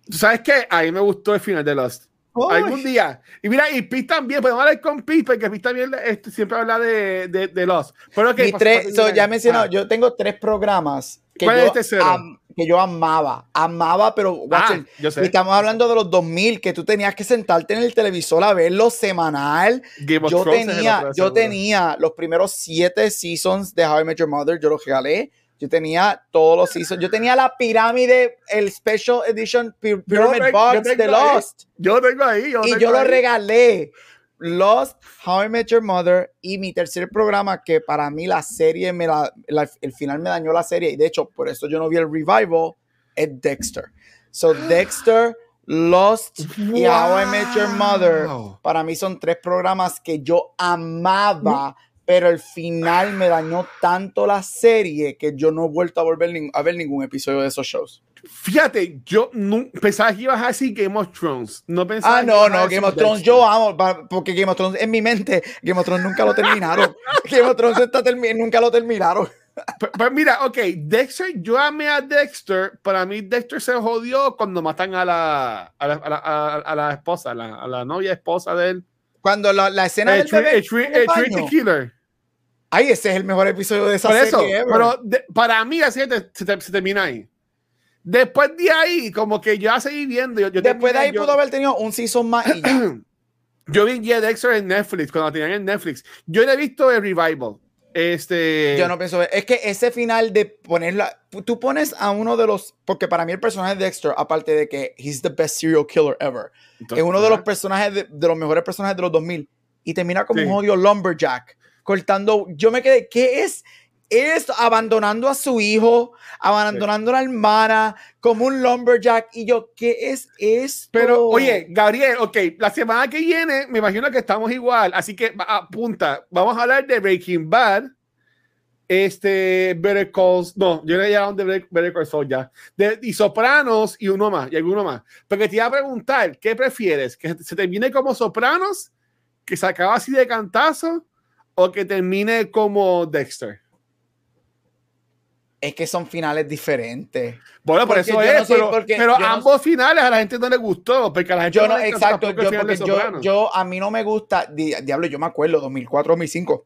¿Tú sabes qué? A mí me gustó el final de Lost. Algún día. Y mira, y Pete también, podemos hablar con Pete, porque Pete también este, siempre habla de, de, de Lost. Pero ok, Mis pa- tres, so, ya mencionado, Ah, yo tengo tres programas que, ¿Cuál es yo, el tercero? am- que yo amaba, amaba, pero ah, yo sé. estamos hablando de los 2000, que tú tenías que sentarte en el televisor a verlo semanal. Game Yo es tenía, yo seguro. tenía los primeros siete seasons de How I Met Your Mother, yo los regalé. Yo tenía todos los seasons. Yo tenía la pirámide, el Special Edition Py- Pyramid tengo- Box yo de tengo ahí. Lost. Yo lo tengo ahí. Yo y tengo yo lo ahí. regalé. Lost, How I Met Your Mother y mi tercer programa que para mí la serie, me la, la- el final me dañó la serie y de hecho por eso yo no vi el revival, es Dexter. So Dexter, Lost y How I Met Your Mother Wow. para mí son tres programas que yo amaba, pero el final me dañó tanto la serie que yo no he vuelto a volver a ver ningún episodio de esos shows. Fíjate, yo no, pensaba que ibas a decir Game of Thrones. No pensaba Ah, no, no, Game of Thrones yo amo, porque Game of Thrones en mi mente, Game of Thrones nunca lo terminaron. Game of Thrones está termi- nunca lo terminaron. Pues, pues mira, ok, Dexter, yo amé a Dexter. Para mí, Dexter se jodió cuando matan a la, a la, a la, a- la esposa, a la, novia esposa de él. Cuando la, la escena El, del Tri- bebé el, el el baño. Killer. Ay, ese es el mejor episodio de esa Por serie eso, ever. pero de- para mí así se, te- se te- se termina ahí. Después de ahí, como que yo ya seguí viendo. Yo, yo Después de ahí yo- pudo haber tenido un season más y ya. Yo vi ya Dexter en Netflix, cuando la tenían en Netflix. Yo no he visto el revival. Este. Yo no pienso ver. Es que ese final de ponerla. Tú pones a uno de los. Porque para mí el personaje de Dexter, aparte de que he's the best serial killer ever, Entonces, es uno de los personajes de, de los mejores personajes de los 2000 y termina como Sí. un odio lumberjack cortando yo me quedé ¿qué es esto? abandonando a su hijo abandonando a la hermana como un lumberjack y yo ¿qué es esto? Pero, oye, Gabriel, ok, la semana que viene me imagino que estamos igual, así que apunta, vamos a hablar de Breaking Bad, este, Better Calls, no, yo le llamo de Better- Better Call Saul ya, de, y Sopranos y uno más, y alguno más. Porque te iba a preguntar, ¿qué prefieres? ¿Que se termine como Sopranos, que se acaba así de cantazo, o que termine como Dexter? es que son finales diferentes Bueno, por Porque eso es, no sé, pero, no ambos finales a la gente no le gustó, porque a la gente yo no no exacto yo porque yo, yo a mí no me gusta di- diablo yo me acuerdo 2004 2005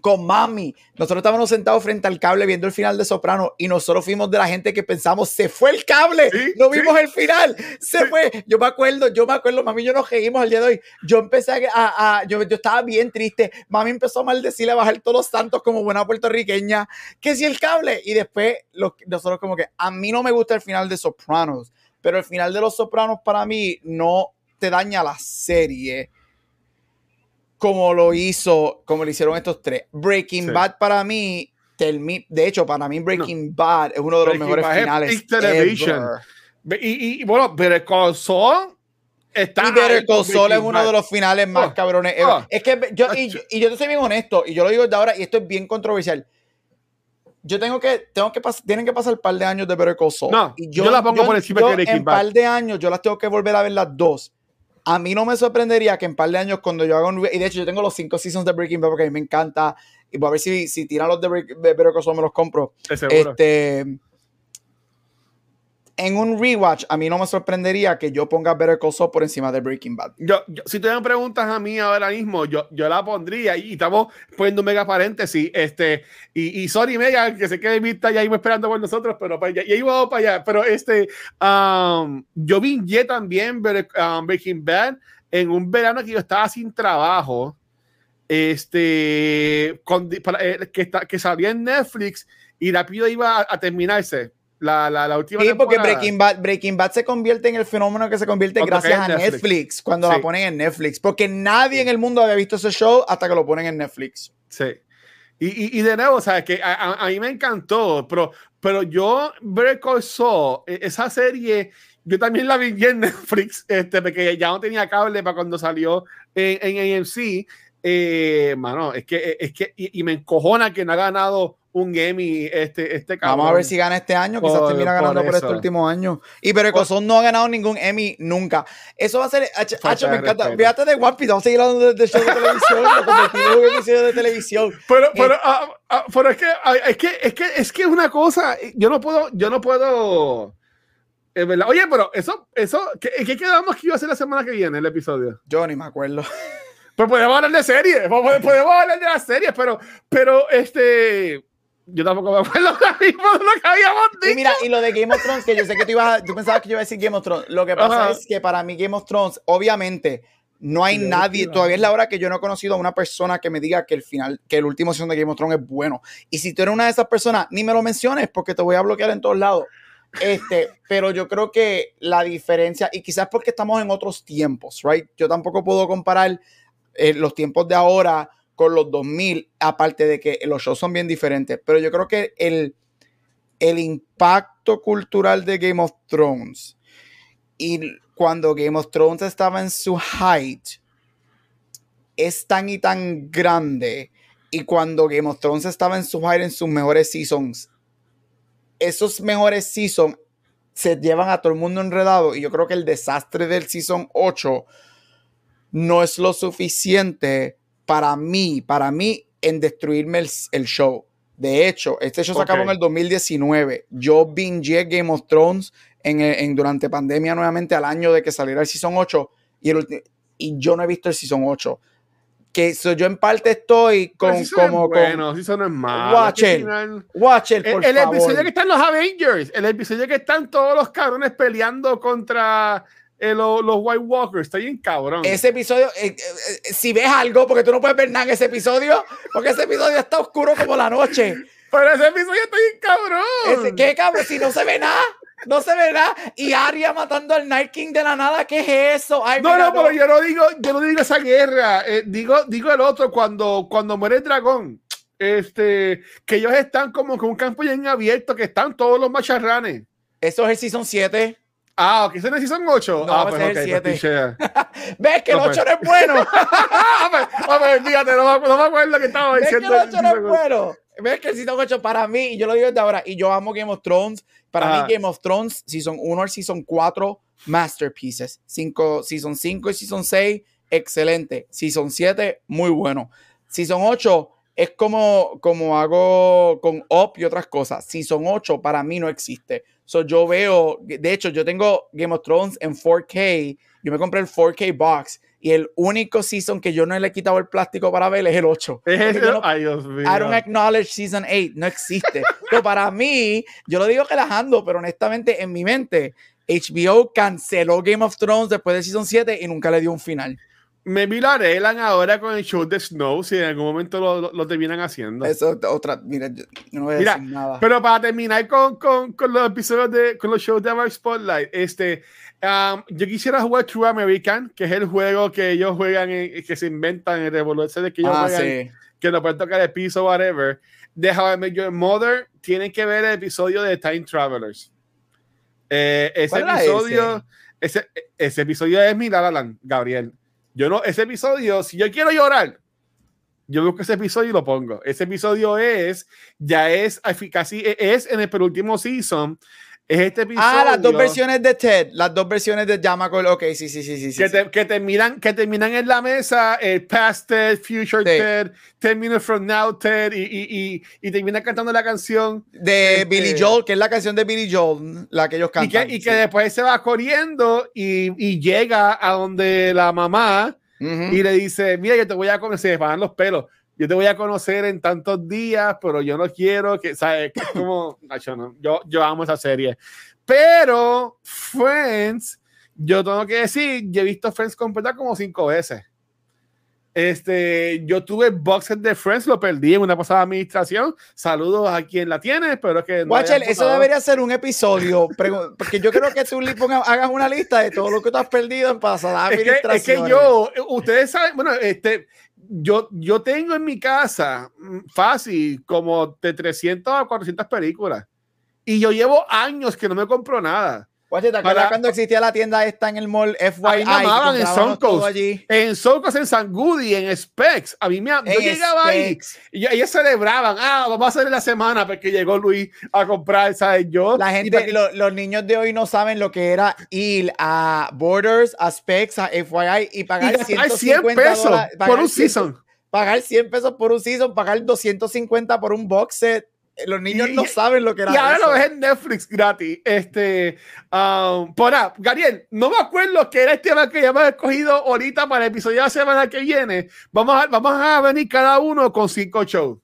con mami. Nosotros estábamos sentados frente al cable viendo el final de Soprano y nosotros fuimos de la gente que pensamos se fue el cable Sí, no sí. vimos el final se fue yo me acuerdo yo me acuerdo mami yo nos reímos el día de hoy. Yo empecé a, a- a- yo, yo estaba bien triste. Mami empezó a maldecirle a bajar todos los santos como buena puertorriqueña que si el cable. Y después los- nosotros como que a mí no me gusta el final de Sopranos pero el final de los Sopranos para mí no te daña la serie como lo hizo, como lo hicieron estos tres. Breaking Sí. Bad para mí, termi- de hecho, para mí Breaking Bad es uno de los Breaking mejores Bad es finales. television. ever. Ve- Y, y, bueno, Better Call Saul está. Y Better Call Saul es uno Bad. de los finales más Oh, cabrones. ever. oh. es que yo, y, y yo te soy bien honesto, y yo lo digo de ahora, y esto es bien controversial. Yo tengo que, tengo que pasar, tienen que pasar un par de años de Better Call Saul. No, y yo la pongo por encima yo de Breaking En Bad. par de años, yo las tengo que volver a ver las dos. A mí no me sorprendería que en par de años, cuando yo haga un. Y de hecho, yo tengo los cinco seasons de Breaking Bad porque a mí me encanta. Y voy a ver si, si tiran los de, Break- de Better Call Saul, me los compro. Este, en un rewatch, a mí no me sorprendería que yo ponga Better Call Saul por encima de Breaking Bad. Yo, yo- si te preguntas a mí ahora mismo, yo, yo la pondría y estamos poniendo un mega paréntesis. Este, y, y sorry, Mega, que se quede vista ya iba esperando por nosotros, pero para allá, ya iba para allá. Pero este, um, yo vi también um, Breaking Bad en un verano que yo estaba sin trabajo. Este, con- para- eh, que, está, que salía en Netflix y rápido iba a, a terminarse. La, la, la última Sí, porque temporada. Breaking Bad, Breaking Bad se convierte en el fenómeno que se convierte gracias a Netflix, Netflix. cuando Sí. la ponen en Netflix. Porque nadie en el mundo había visto ese show hasta que lo ponen en Netflix. Sí. Y, y, y de nuevo, ¿sabes? Que a, a- a mí me encantó, pero, pero yo, Call Saul, e- esa serie, yo también la vi en Netflix, este, porque ya no tenía cable para cuando salió en, en AMC. Eh, mano, es que, es que, y, me encojona que no ha ganado un Emmy este, este cabrón. Vamos a ver si gana este año, quizás termina ganando por, este último año. Y pero Ecozón no ha ganado ningún Emmy nunca. Eso va a ser, Hacho, me encanta. Fíjate de One Piece, vamos a seguir hablando de, show de televisión, un episodio de televisión. Pero, eh, pero, ah, ah, pero es que, ah, es que, es que, es que es una cosa, yo no puedo, yo no puedo es verdad. Oye, pero eso, eso, ¿qué, ¿qué, quedamos que iba a ser la semana que viene el episodio? Yo ni me acuerdo. Pues podemos hablar de series, podemos hablar de las series, pero, pero este, yo tampoco me acuerdo de lo que habíamos dicho. Y mira, y lo de Game of Thrones, que yo sé que tú ibas, tú pensabas que yo iba a decir Game of Thrones. Lo que pasa es que para mí Game of Thrones, obviamente, no hay nadie, todavía es la hora que yo no he conocido a una persona que me diga que el final, que el último season de Game of Thrones es bueno. Y si tú eres una de esas personas, ni me lo menciones porque te voy a bloquear en todos lados. Este, pero yo creo que la diferencia, y quizás porque estamos en otros tiempos, right? Yo tampoco puedo comparar eh, los tiempos de ahora con los 2000, aparte de que los shows son bien diferentes, pero yo creo que el, el impacto cultural de Game of Thrones y cuando Game of Thrones estaba en su height es tan y tan grande. Y cuando Game of Thrones estaba en su height en sus mejores seasons esos mejores seasons se llevan a todo el mundo enredado. Y yo creo que el desastre del season 8 no es lo suficiente para mí, para mí en destruirme el, show. De hecho, este show se acabó en el 2019. Yo binge Game of Thrones en, durante pandemia nuevamente al año de que saliera el Season 8 y, y yo no he visto el Season 8 que yo en parte estoy con como bueno, si eso no es malo. Watch it, watch it, por el, el episodio que están los Avengers, el episodio que están todos los cabrones peleando contra eh, los, los, White Walkers, está bien cabrón. Ese episodio, eh, eh, si ves algo, porque tú no puedes ver nada en ese episodio, porque ese episodio está oscuro como la noche. Pero ese episodio está bien cabrón. ¿Qué cabrón? Si no se ve nada no se verá. Y Arya matando al Night King de la nada, ¿qué es eso? no, no, pero yo no digo, yo no digo esa guerra. Digo, digo el otro, cuando, cuando muere el dragón. Este, que ellos están como con un campo ya en abierto, que están todos los macharranes. Eso es el Season 7. Ah, ok, eso es el Season 8. No, ah, pues 7. Pues, ¿Ves que el 8 no es bueno? a ver, fíjate, no, no, me acuerdo que estaba diciendo. ¿Ves que el 8 no es bueno? ¿Ves que el Season 8 para mí, y yo lo digo desde ahora, y yo amo Game of Thrones, para mí, ah. Game of Thrones, Season 1 al Season 4, masterpieces. Cinco, season 5 y Season 6, excelente. Season 7, muy bueno. Season 8 es como, como hago con Up y otras cosas. Season 8 para mí no existe. So, yo veo, de hecho, yo tengo Game of Thrones en 4K. Yo me compré el 4K box y el único season que yo no le he quitado el plástico para ver es el 8. Ay, Dios mío. I don't acknowledge season 8, no existe. pero para mí, yo lo digo relajando, pero honestamente en mi mente, HBO canceló Game of Thrones después de season 7 y nunca le dio un final. Me vi la arreglan ahora con el show de Snow, si en algún momento lo, lo, terminan haciendo. Eso otra, mira, yo no voy a decir nada. Pero para terminar con, con, con, los episodios de, con los shows de Mark Spotlight, este, um, yo quisiera jugar True American, que es el juego que ellos juegan, que se inventan en el de que ellos ah, juegan, que no pueden tocar el piso, whatever. De How I Met Your Mother, tienen que ver el episodio de Time Travelers. Eh, ese episodio, ese? ese? episodio es mi La Gabriel. Yo no, ese episodio, si yo quiero llorar, yo busco ese episodio y lo pongo. Ese episodio es, ya es casi, es en el penúltimo season. Es este episodio. Ah, las dos versiones de Ted, las dos versiones de Yamako. Ok, sí, sí, sí, sí. Que, sí. que, terminan, que terminan en la mesa el past Ted, future Ted, 10 minutes from now Ted, y, y, y, y terminan cantando la canción de este, Billy Joel, que es la canción de Billy Joel, la que ellos cantan. Y que, y que después se va corriendo y, y llega a donde la mamá y le dice: Mira, yo te voy a conocer, se van los pelos yo te voy a conocer en tantos días, pero yo no quiero que, ¿sabes? Como, yo, yo amo esa serie. Pero Friends, yo tengo que decir, yo he visto Friends completa como cinco veces. Este, yo tuve boxes de Friends, lo perdí en una pasada administración. Saludos a quien la tiene, pero que no eso debería ser un episodio, porque yo creo que tú hagas una lista de todo lo que tú has perdido en pasada administración. Es que, es que yo, ustedes saben, bueno, este, yo, yo tengo en mi casa mm, fácil como de 300 a 400 películas. Y yo llevo años que no me compro nada. ¿Te acuerdas cuando existía la tienda esta en el mall FYI? Ahí amaban en Suncoast. allí? En Soulcos, en San Goody, en Specs. A mí me, yo En llegaba ahí Specs. y yo- ellos celebraban. Ah, vamos a hacer la semana porque llegó Luis a comprar, ¿sabes? Yo. La y gente, pa- lo- los niños de hoy no saben lo que era ir a Borders, a Specs, a FYI y y pagar 100 150 pesos dólares, por pagar un 100 season. Pagar 100 pesos por un season, pagar 250 por un box set. Eh, Los niños Y- no saben lo que era Y ahora eso. lo ves en Netflix gratis. Este, um, por ahí, Gabriel, no me acuerdo que era el tema que ya hemos escogido ahorita para el episodio de la semana que viene. Vamos a, vamos a venir cada uno con cinco shows.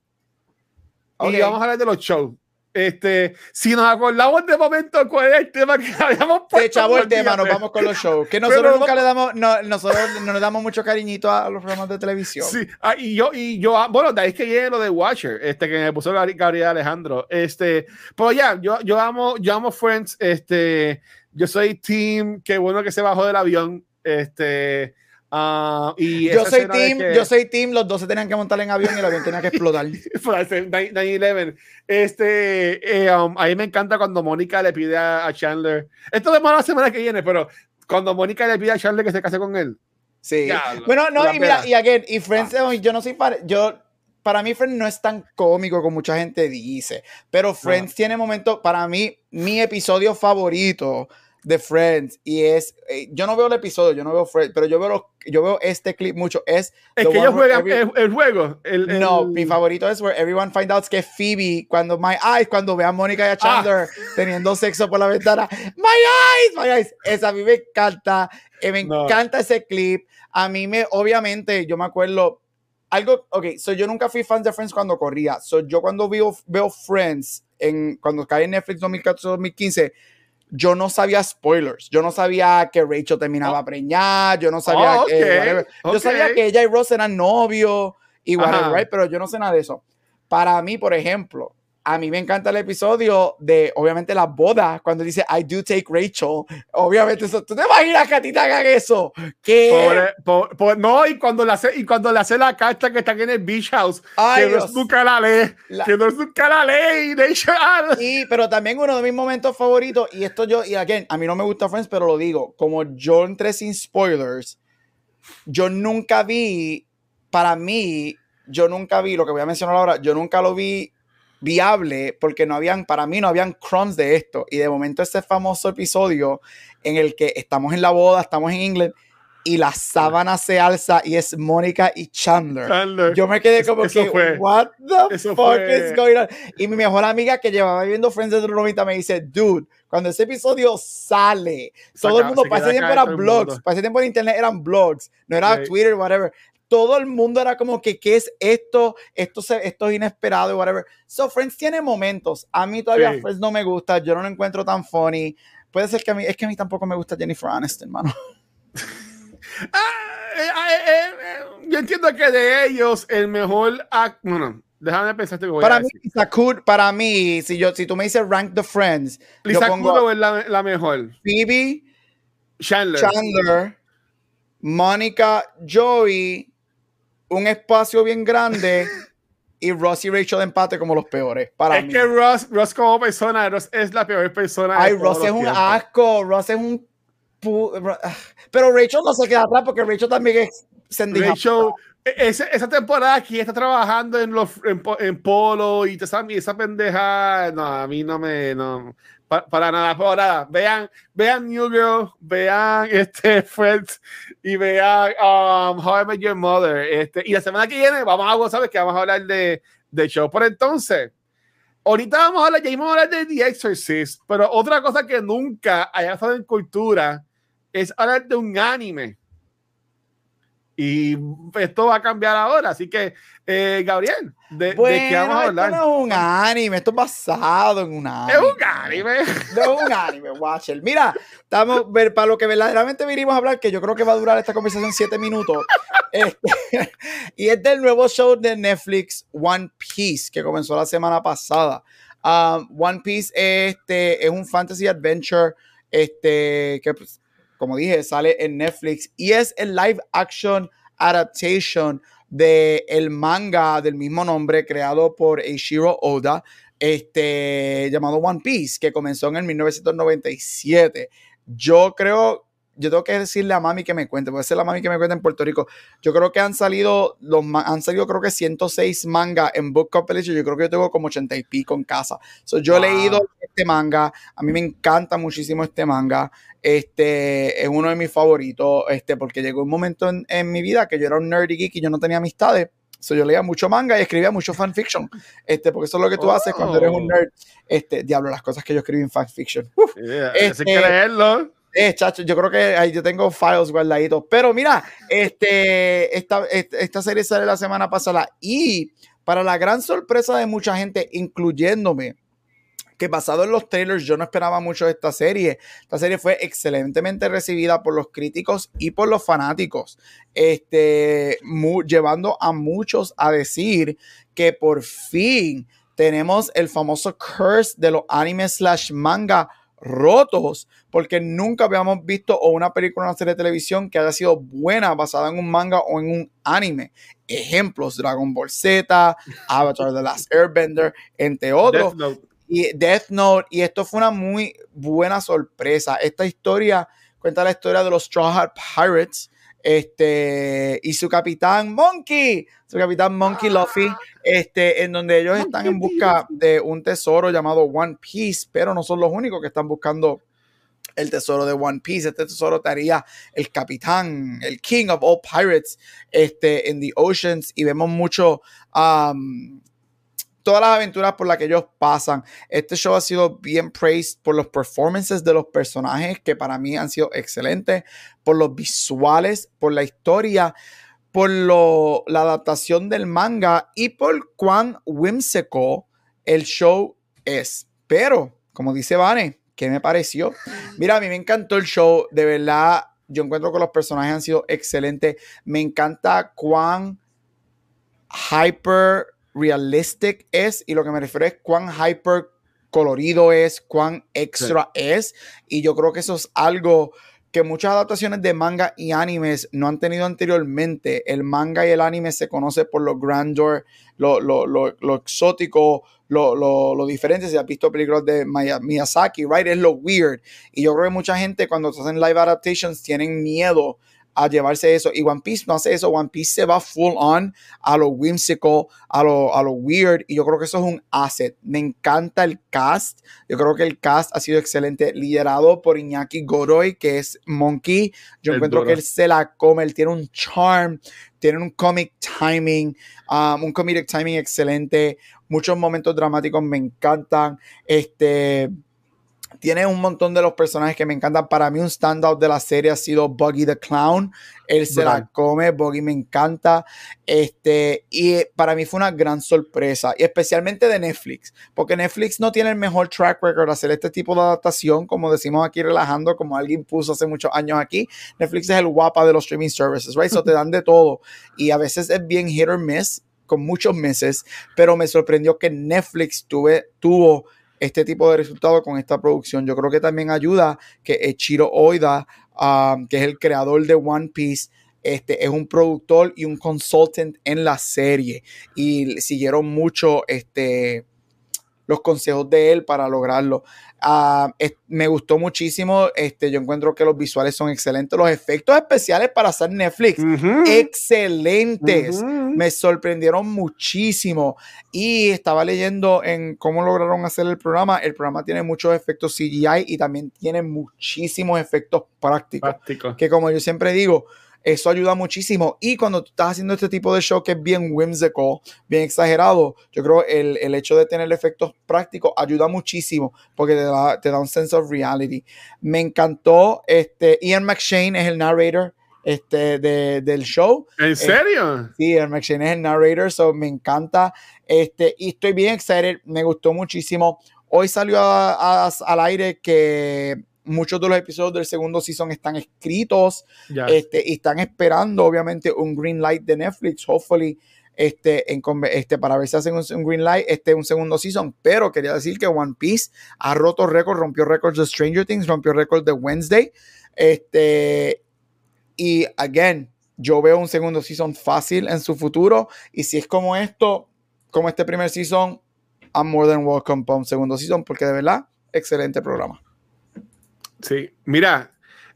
Y vamos a hablar de los shows. Este, si nos acordamos de momento cuál es el tema que habíamos puesto. Te echamos el tema, nos vamos con los shows. Que nosotros Pero nunca vamos- le damos, no, nosotros no le damos mucho cariñito a los programas de televisión. Sí, ah, y yo, y yo, ah, bueno, de ahí es que viene lo de Watcher, este, que me puso Gabri- Gabriel Alejandro. Este, pero ya, yo, yo amo, yo amo Friends, este, yo soy team, qué bueno que se bajó del avión, este, ah, y Yo soy team, que- yo soy team, los dos se tenían que montar en avión y el avión tenía que explotar. para hacer 9- 9/11. Este, eh, um, a mí me encanta cuando Mónica le pide a, Chandler, esto es más la semana que viene, pero cuando Mónica le pide a Chandler que se case con él. Sí. Diablo, bueno, no, y mira, y again, y Friends, eh, yo no soy para, yo, para mí Friends no es tan cómico como mucha gente dice, pero Friends tiene momentos, para mí, mi episodio favorito de Friends, y es, eh, yo no veo el episodio, yo no veo Friends, pero yo veo, los- yo veo este clip mucho, es... Es que ellos juegan every- el, el juego. el- el- No, mi favorito es where everyone finds out que Phoebe, cuando My Eyes, cuando ve a Mónica y Ah. a Chandler teniendo sexo por la ventana, My Eyes, My Eyes, esa a mí me encanta, eh, me No. encanta ese clip, a mí me, obviamente, yo me acuerdo, algo, ok, so yo nunca fui fan de Friends cuando corría, so yo cuando veo, veo Friends, en, cuando cae en Netflix 2014-2015, yo no sabía spoilers, yo no sabía que Rachel terminaba preñada, yo no sabía Oh, que, yo sabía que ella y Ross eran novios y whatever, right? pero yo no sé nada de eso. Para mí, por ejemplo, a mí me encanta el episodio de, obviamente, las bodas, cuando dice, I do take Rachel. Obviamente, eso, ¿tú te imaginas que a ti te hagan eso? ¿Qué? Pobre- po- po- no, y cuando le hace, y cuando le hace la carta que están en el beach house, Ay, que no es nunca la lee, La- que no es nunca la lee, y de hecho, ah, Y, pero también uno de mis momentos favoritos, y esto yo, y again, a mí no me gusta Friends, pero lo digo, como yo entré sin spoilers, yo nunca vi, para mí, yo nunca vi, lo que voy a mencionar ahora, yo nunca lo vi viable porque no habían, para mí no habían crumbs de esto. Y de momento ese famoso episodio en el que estamos en la boda, estamos en England y la sábana se alza y es Mónica y Chandler. Chandler. Yo me quedé como eso que, fue. what the Eso fuck fue. is going on? Y mi mejor amiga que llevaba viendo Friends desde los 90 me dice, dude, cuando ese episodio sale, todo el mundo, para ese tiempo eran blogs, para ese tiempo en internet eran blogs, no era. Twitter, whatever. Todo el mundo era como que, ¿qué es esto? Esto, se, esto es inesperado, y whatever. So, Friends tiene momentos. A mí todavía Sí. Friends no me gusta, yo no lo encuentro tan funny. Puede ser que a mí, es que a mí tampoco me gusta Jennifer Aniston, mano. Ah, eh, eh, eh, eh, yo entiendo que de ellos el mejor act, bueno, déjame pensar que voy Para a mí, decir. Para mí, si, yo, si tú me dices rank the Friends, Lisa yo pongo es la, la mejor. Phoebe, Chandler. Chandler, Mónica, Joey, un espacio bien grande y Ross y Rachel empate como los peores. Para es mí. que Ross, Ross como persona, Ross es la peor persona. Ay, Ross es un tiempos. asco, Ross es un... pu- ah. Pero Rachel no se queda atrás porque Rachel también es. Rachel, e- esa, esa temporada aquí está trabajando en los en, po- en polo y te esa, y esa pendeja, no, a mí no me, no, pa- para nada, para nada. Vean, vean New Girl, vean este Friends y vean um, How I Met Your Mother. Este, y la semana que viene vamos a, sabes que vamos a hablar de, de show. Por entonces, ahorita vamos a hablar, ya íbamos a hablar de The Exorcist, pero otra cosa que nunca haya estado en cultura es hablar de un anime. Y esto va a cambiar ahora. Así que, eh, Gabriel, ¿de, Bueno, de qué vamos a esto hablar? no es un anime, esto es basado en un anime. Es un anime. No es un anime, Watcher. Mira, estamos ver para lo que verdaderamente vinimos a hablar, que yo creo que va a durar esta conversación siete minutos. este, y es del nuevo show de Netflix, One Piece, que comenzó la semana pasada. Um, One Piece este, es un fantasy adventure este, que, pues, como dije, sale en Netflix y es el live action adaptation de el manga del mismo nombre creado por Eiichiro Oda. este, llamado One Piece, que comenzó en el 1997. Yo creo, yo tengo que decirle a mami que me cuente, puede ser la mami que me cuente en Puerto Rico. Yo creo que han salido, los, han salido creo que 106 mangas en Book Compilation. Yo creo que yo tengo como 80 y pico en casa. So, yo he leído este manga, a mí me encanta muchísimo este manga. Este es uno de mis favoritos, este, porque llegó un momento en, en mi vida que yo era un nerdy geek y yo no tenía amistades yo leía mucho manga y escribía mucho fanfiction. Este, porque eso es lo que tú haces cuando eres un oh. nerd. Este, diablo, las cosas que yo escribí en fanfiction. Uf, este, creerlo. Eh, chacho, yo creo que ahí yo tengo files guardaditos. Pero mira, este, esta, esta serie sale la semana pasada y para la gran sorpresa de mucha gente, incluyéndome, que basado en los trailers yo no esperaba mucho de esta serie. Esta serie fue excelentemente recibida por los críticos y por los fanáticos, este, llevando a muchos a decir que por fin tenemos el famoso curse de los animes slash manga rotos, porque nunca habíamos visto o una película o una serie de televisión que haya sido buena basada en un manga o en un anime. Ejemplos, Dragon Ball Z, Avatar The Last Airbender, entre otros y Death Note, y esto fue una muy buena sorpresa. Esta historia cuenta la historia de los Straw Hat Pirates este, y su capitán Monkey, su capitán Monkey Luffy, este, en donde ellos están en busca de un tesoro llamado One Piece, pero no son los únicos que están buscando el tesoro de One Piece. Este tesoro estaría el capitán, el king of all pirates, este, en the oceans, y vemos mucho um, todas las aventuras por las que ellos pasan. Este show ha sido bien praised por los performances de los personajes, que para mí han sido excelentes, por los visuales, por la historia, por la adaptación del manga y por cuán whimsical el show es. Pero, como dice Vane, ¿qué me pareció? Mira, a mí me encantó el show, de verdad. Yo encuentro que los personajes han sido excelentes. Me encanta cuán hyper realistic es, y lo que me refiero es cuán hyper colorido es, cuán extra es, y yo creo que eso es algo que muchas adaptaciones de manga y animes no han tenido anteriormente. El manga y el anime se conoce por lo grandeur, lo, lo, lo, lo exótico, lo, diferente. Si has visto películas de Miyazaki, right? Es lo weird. Y yo creo que mucha gente cuando hacen live adaptations tienen miedo a llevarse eso. Y One Piece no hace eso. One Piece se va full on a lo whimsical, a lo, a lo weird. Y yo creo que eso es un asset. Me encanta el cast. Yo creo que el cast ha sido excelente. Liderado por Iñaki Goroy, que es Monkey. Yo encuentro que él se la come. Él tiene un charm. Tiene un comic timing. Um, un comedic timing excelente. Muchos momentos dramáticos me encantan. Este tiene un montón de los personajes que me encantan. Para mí, un standout de la serie ha sido Buggy the Clown. Él se la come, Buggy me encanta. Este, y para mí fue una gran sorpresa, y especialmente de Netflix, porque Netflix no tiene el mejor track record hacer este tipo de adaptación, como decimos aquí relajando, como alguien puso hace muchos años aquí. Netflix es el guapa de los streaming services, right? So te dan de todo. Y a veces es bien hit or miss, con muchos meses, pero me sorprendió que Netflix tuve, tuvo este tipo de resultados con esta producción. Yo creo que también ayuda que Echiro Oida, que es el creador de One Piece, este, es un productor y un consultant en la serie y siguieron mucho este, los consejos de él para lograrlo. Ah, me gustó muchísimo. Este, yo encuentro que los visuales son excelentes. Los efectos especiales para hacer Netflix, excelentes. Me sorprendieron muchísimo. Y estaba leyendo en cómo lograron hacer el programa. El programa tiene muchos efectos CGI y también tiene muchísimos efectos prácticos. Práctico. Que como yo siempre digo, eso ayuda muchísimo. Y cuando tú estás haciendo este tipo de show que es bien whimsical, bien exagerado, yo creo el, el hecho de tener efectos prácticos ayuda muchísimo porque te da, te da un sense of reality. Me encantó, este, Ian McShane es el narrator este, de, del show. ¿En serio? sí, Ian McShane es el narrator, so me encanta. Este, y estoy bien excited, me gustó muchísimo. Hoy salió al aire que muchos de los episodios del segundo season están escritos este, y están esperando, obviamente, un green light de Netflix. Hopefully, este, en, este, para ver si hacen un, green light, este un segundo season. Pero quería decir que One Piece ha roto récords, rompió récords de Stranger Things, rompió récords de Wednesday. Este, y again, yo veo un segundo season fácil en su futuro. Y si es como esto, como este primer season, I'm more than welcome para un segundo season porque de verdad, excelente programa. Sí, mira,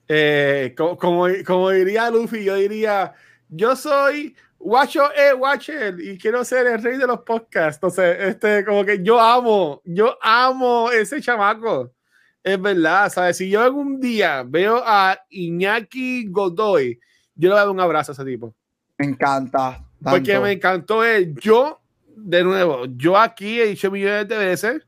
eh, como, como, como, diría Luffy, yo diría, yo soy Watcho E. Watcher y quiero ser el rey de los podcasts. Entonces, este, como que yo amo, yo amo ese chamaco. Es verdad, ¿sabes? Si yo algún día veo a Iñaki Godoy, yo le voy a dar un abrazo a ese tipo. Me encanta. Porque me encantó él. Yo, de nuevo, yo aquí he dicho millones de veces,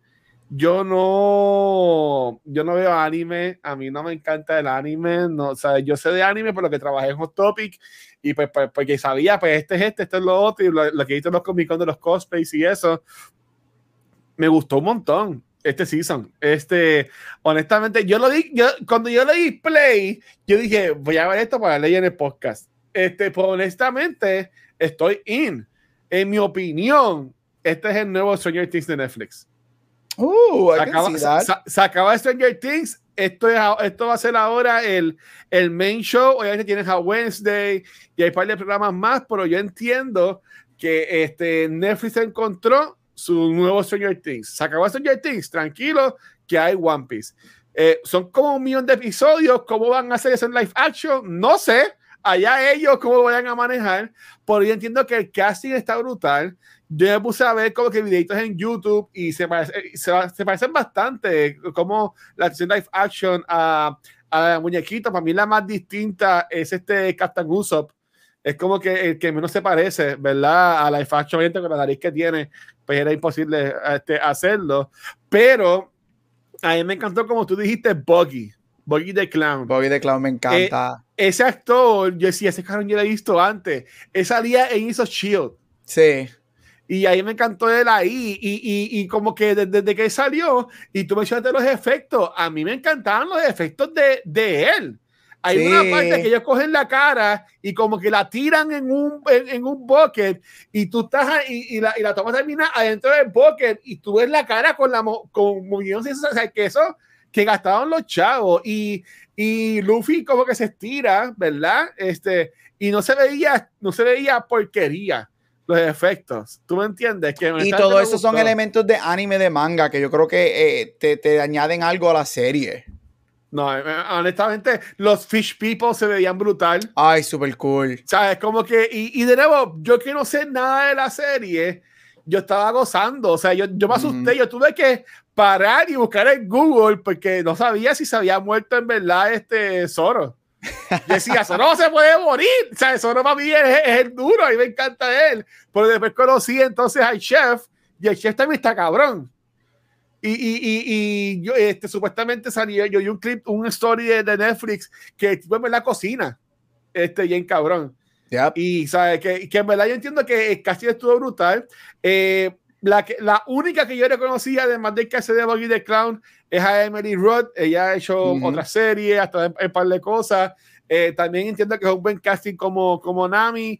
yo no, yo no veo anime, a mí no me encanta el anime, no, o sea, yo sé de anime por lo que trabajé en Hot Topic y pues, pues porque sabía, pues este es este, este es lo otro, y lo, que he en los Comic Con de los cosplays y eso, me gustó un montón este season. Este, honestamente, yo lo di, yo, cuando yo le di play, yo dije, voy a ver esto para leer en el podcast. Este, pues honestamente, estoy in. En mi opinión, este es el nuevo Things de Netflix. Uh, se, acaba, se, acaba, Stranger Things. Esto, es, esto va a ser ahora el, el main show. Obviamente tienes a Wednesday y hay un par de programas más, pero yo entiendo que este, Netflix encontró su nuevo Stranger Things. Se acabó Stranger Things, tranquilo, que hay One Piece. Eh, son como un millón de episodios. ¿Cómo van a hacer eso en live action? No sé. Allá ellos cómo lo vayan a manejar. Pero yo entiendo que el casting está brutal. Yo me puse a ver como que videitos en YouTube y se, parece, se, parecen bastante. Como la acción live action a, a muñequito. Para mí la más distinta es este Captain Usopp es como que el que menos se parece, ¿verdad? A la action con la nariz que tiene, pues era imposible este, hacerlo. Pero a mí me encantó, como tú dijiste, Buggy. Buggy the Clown. Buggy the Clown me encanta. Eh, ese actor, yo decía, ese cabrón yo lo he visto antes. Él salía en Iso Shield. Sí. Y ahí me encantó él ahí. Y, y, y como que desde, que salió, y tú mencionaste los efectos, a mí me encantaban los efectos de, de él. Hay una parte que ellos cogen la cara y como que la tiran en un, en, un bucket y tú estás ahí, y, la, y la toma termina adentro del bucket y tú ves la cara con la con movimientos o sea, que eso que gastaron los chavos y, y Luffy como que se estira, ¿verdad? Este, y no se veía, no se veía porquería los efectos. ¿Tú me entiendes? Que y todo eso son elementos de anime de manga que yo creo que eh, te, te añaden algo a la serie. No, eh, honestamente, los Fish People se veían brutal. Ay, súper cool. ¿Sabes? Como que, y, y, de nuevo, yo que no sé nada de la serie, yo estaba gozando. O sea, yo, yo me asusté, yo tuve que parar y buscar en Google porque no sabía si se había muerto en verdad este Zoro. Yo decía, Zoro se puede morir. O sea, Zoro para mí es, es, el duro, a mí me encanta él. Pero después conocí entonces al chef y el chef también está cabrón. Y, y, y, y, yo, este, supuestamente salió, yo vi un clip, un story de, de Netflix que tipo en la cocina, este, bien cabrón. Y sabe que, que en verdad yo entiendo que casi estuvo brutal. Eh, la, que, la única que yo reconocía, además de que hace de Buggy the Clown, es a Emily Roth. Ella ha hecho otra serie, hasta un par de cosas. Eh, también entiendo que es un buen casting como, como Nami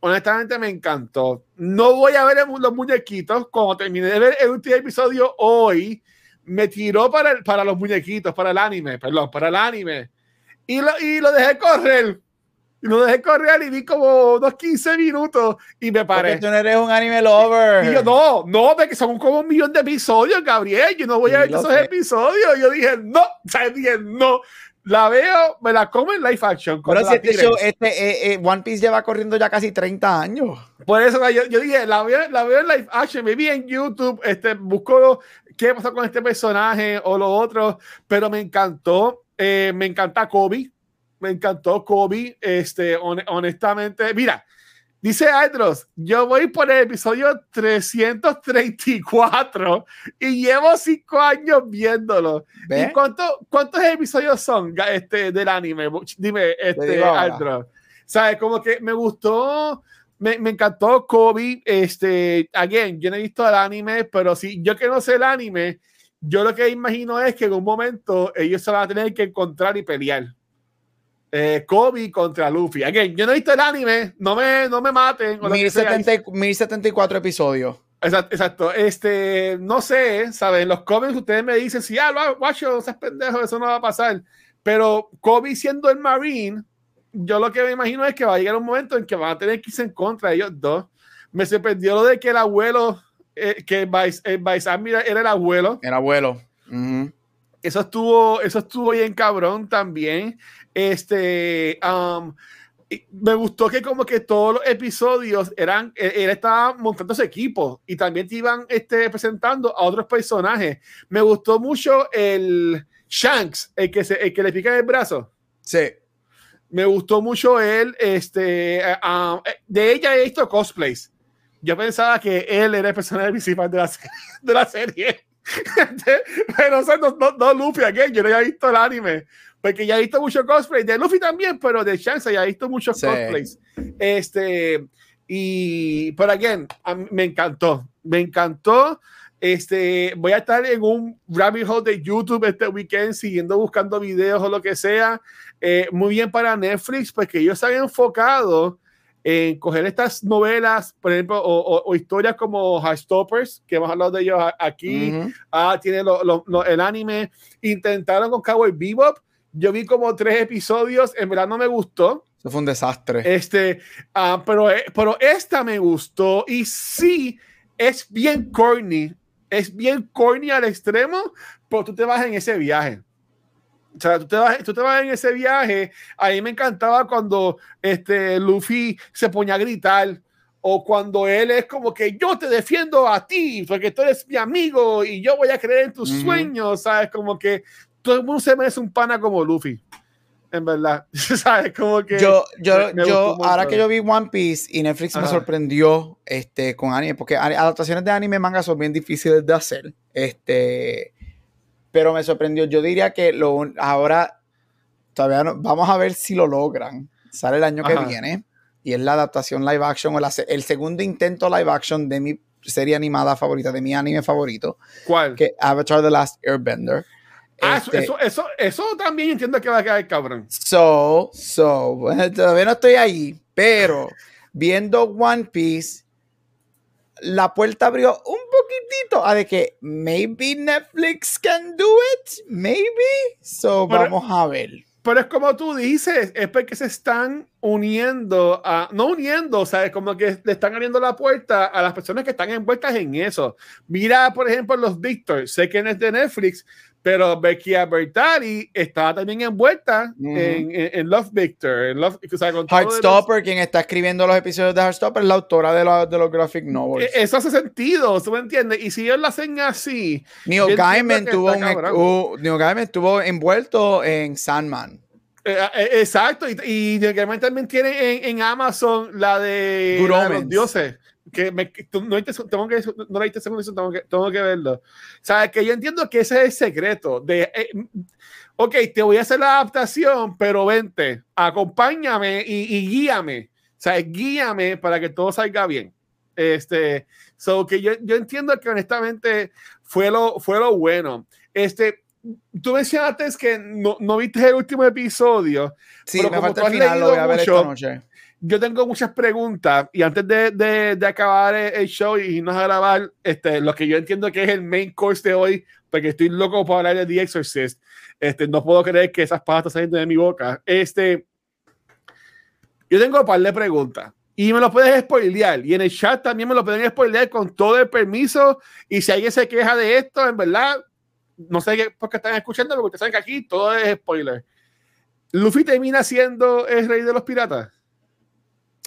honestamente me encantó. No voy a ver los muñequitos. Cuando terminé de ver el último episodio hoy, me tiró para, el, para los muñequitos, para el anime, perdón, para el anime. Y lo, y lo dejé correr. Y lo dejé correr y vi como unos 15 minutos y me paré. Porque tú no eres un anime lover. Y yo, no, no, porque son como un millón de episodios, Gabriel. Yo no voy a ver esos episodios. Yo dije, no, o sea, dije, no la veo, me la como en live action. Pero si este show, este, eh, eh, One Piece lleva corriendo ya casi 30 años. Por eso yo, yo dije, la veo, la veo en live action, me vi en YouTube, este, busco qué pasó con este personaje o lo otro, pero me encantó, eh, me encanta Kobe, me encantó Kobe, este, honestamente, mira, Dice Andros, yo voy por el episodio 334 y llevo cinco años viéndolo. ¿Y cuánto, cuántos episodios son este, del anime? Dime, este, Andros. ¿Sabes? Como que me gustó, me, me, encantó Kobe. Este, again, yo no he visto el anime, pero sí, yo que no sé el anime, yo lo que imagino es que en un momento ellos se van a tener que encontrar y pelear eh, Kobe contra Luffy. Again, yo no he visto el anime, no me, no me maten. 1074 episodios. Exacto, exacto, Este, no sé, ¿saben? Los cómics ustedes me dicen, si, ah, guacho, seas pendejo, eso no va a pasar. Pero Kobe siendo el Marine, yo lo que me imagino es que va a llegar un momento en que van a tener que irse en contra de ellos dos. Me sorprendió lo de que el abuelo eh, que Vice, el Vice Admiral era el abuelo. El abuelo. Ujú. Eso estuvo, eso estuvo bien cabrón también. Este, um, me gustó que como que todos los episodios eran, eh, él estaba montando su equipo y también te iban este, presentando a otros personajes. Me gustó mucho el Shanks, el que, se, el que le pica el brazo. Sí. Me gustó mucho él, este, de ella he visto cosplays. Yo pensaba que él era el personaje principal de la, de la serie. pero o sea, no, no, no Luffy, again, yo no había visto el anime. Porque ya he visto mucho cosplay de Luffy también, pero de Shanks ya he visto muchos Sí. cosplays. Este, y, pero again, me encantó, me encantó. Este, voy a estar en un rabbit hole de YouTube este weekend siguiendo buscando videos o lo que sea. Eh, muy bien para Netflix, porque ellos se habían enfocado en coger estas novelas, por ejemplo, o, o- o historias como Heartstoppers, que hemos hablado de ellos aquí. Ujú. Ah, tiene lo- lo- lo- el anime. Intentaron con Cowboy Bebop. Yo vi como tres episodios, en verdad no me gustó. Eso fue un desastre. Este, ah, pero, eh, pero esta me gustó y sí, es bien corny. Es bien corny al extremo, pero tú te vas en ese viaje. O sea, tú te vas, tú te vas en ese viaje. A mí me encantaba cuando este, Luffy se ponía a gritar o cuando él es como que yo te defiendo a ti porque tú eres mi amigo y yo voy a creer en tus sueños, ¿sabes? Como que todo el mundo se merece un pana como Luffy. En verdad, ¿sabes? Como que Yo, yo, me- me yo, ahora que yo vi One Piece y Netflix me sorprendió este, con anime, porque adaptaciones de anime y manga son bien difíciles de hacer. Este, pero me sorprendió. Yo diría que lo, ahora todavía no, vamos a ver si lo logran. Sale el año Ajá. que viene y es la adaptación live action o la el segundo intento live action de mi serie animada favorita, de mi anime favorito, ¿Cuál? que Avatar The Last Airbender. Ah, eso- Este, eso, eso, eso también entiendo que va a quedar cabrón. So, so, todavía no estoy ahí, pero viendo One Piece, la puerta abrió un poquitito a de que maybe Netflix can do it, maybe. So, Pero- vamos a ver. Pero es como tú dices, es porque se están uniendo a, no uniendo, ¿sabes? Como que le están abriendo la puerta a las personas que están envueltas en eso. Mira, por ejemplo, los Victor, sé que no es de Netflix, pero Becky Bertali estaba también envuelta en, en- en Love Victor, en Love, o sea, los- Heartstopper, quien está escribiendo los episodios de Heartstopper, es la autora de, la- de los graphic novels. E- Eso hace sentido, ¿tú me entiendes? Y si ellos lo hacen así, Neil Gaiman tuvo, un, uh, Neil Gaiman estuvo envuelto en Sandman. Eh, eh, exacto, y, y realmente también tiene en, en Amazon la de, Good la de los dioses. Que me, tú- no, tengo que, no la viste segunda tengo que, tengo que verlo. Sabes que yo entiendo que ese es el secreto. De, eh, ok, te voy a hacer la adaptación, pero vente, acompáñame y, y guíame. ¿Sabes? Guíame para que todo salga bien. Este, so que yo, yo entiendo que honestamente fue lo, fue lo bueno. Este, tú mencionaste que no, no viste el último episodio. Sí, Pero me como falta el final, lo voy a ver leído esta mucho, noche. Yo tengo muchas preguntas y antes de, de, acabar el, show y irnos a grabar, este, lo que yo entiendo que es el main course de hoy, porque estoy loco por hablar de The Exorcist, este, no puedo creer que esas están saliendo de mi boca. Este, yo tengo un par de preguntas y me lo puedes spoilear y en el chat también me lo pueden spoilear con todo el permiso y si alguien se queja de esto, en verdad, no sé por qué están escuchando, porque ustedes saben que aquí todo es spoiler. Luffy termina siendo el rey de los piratas.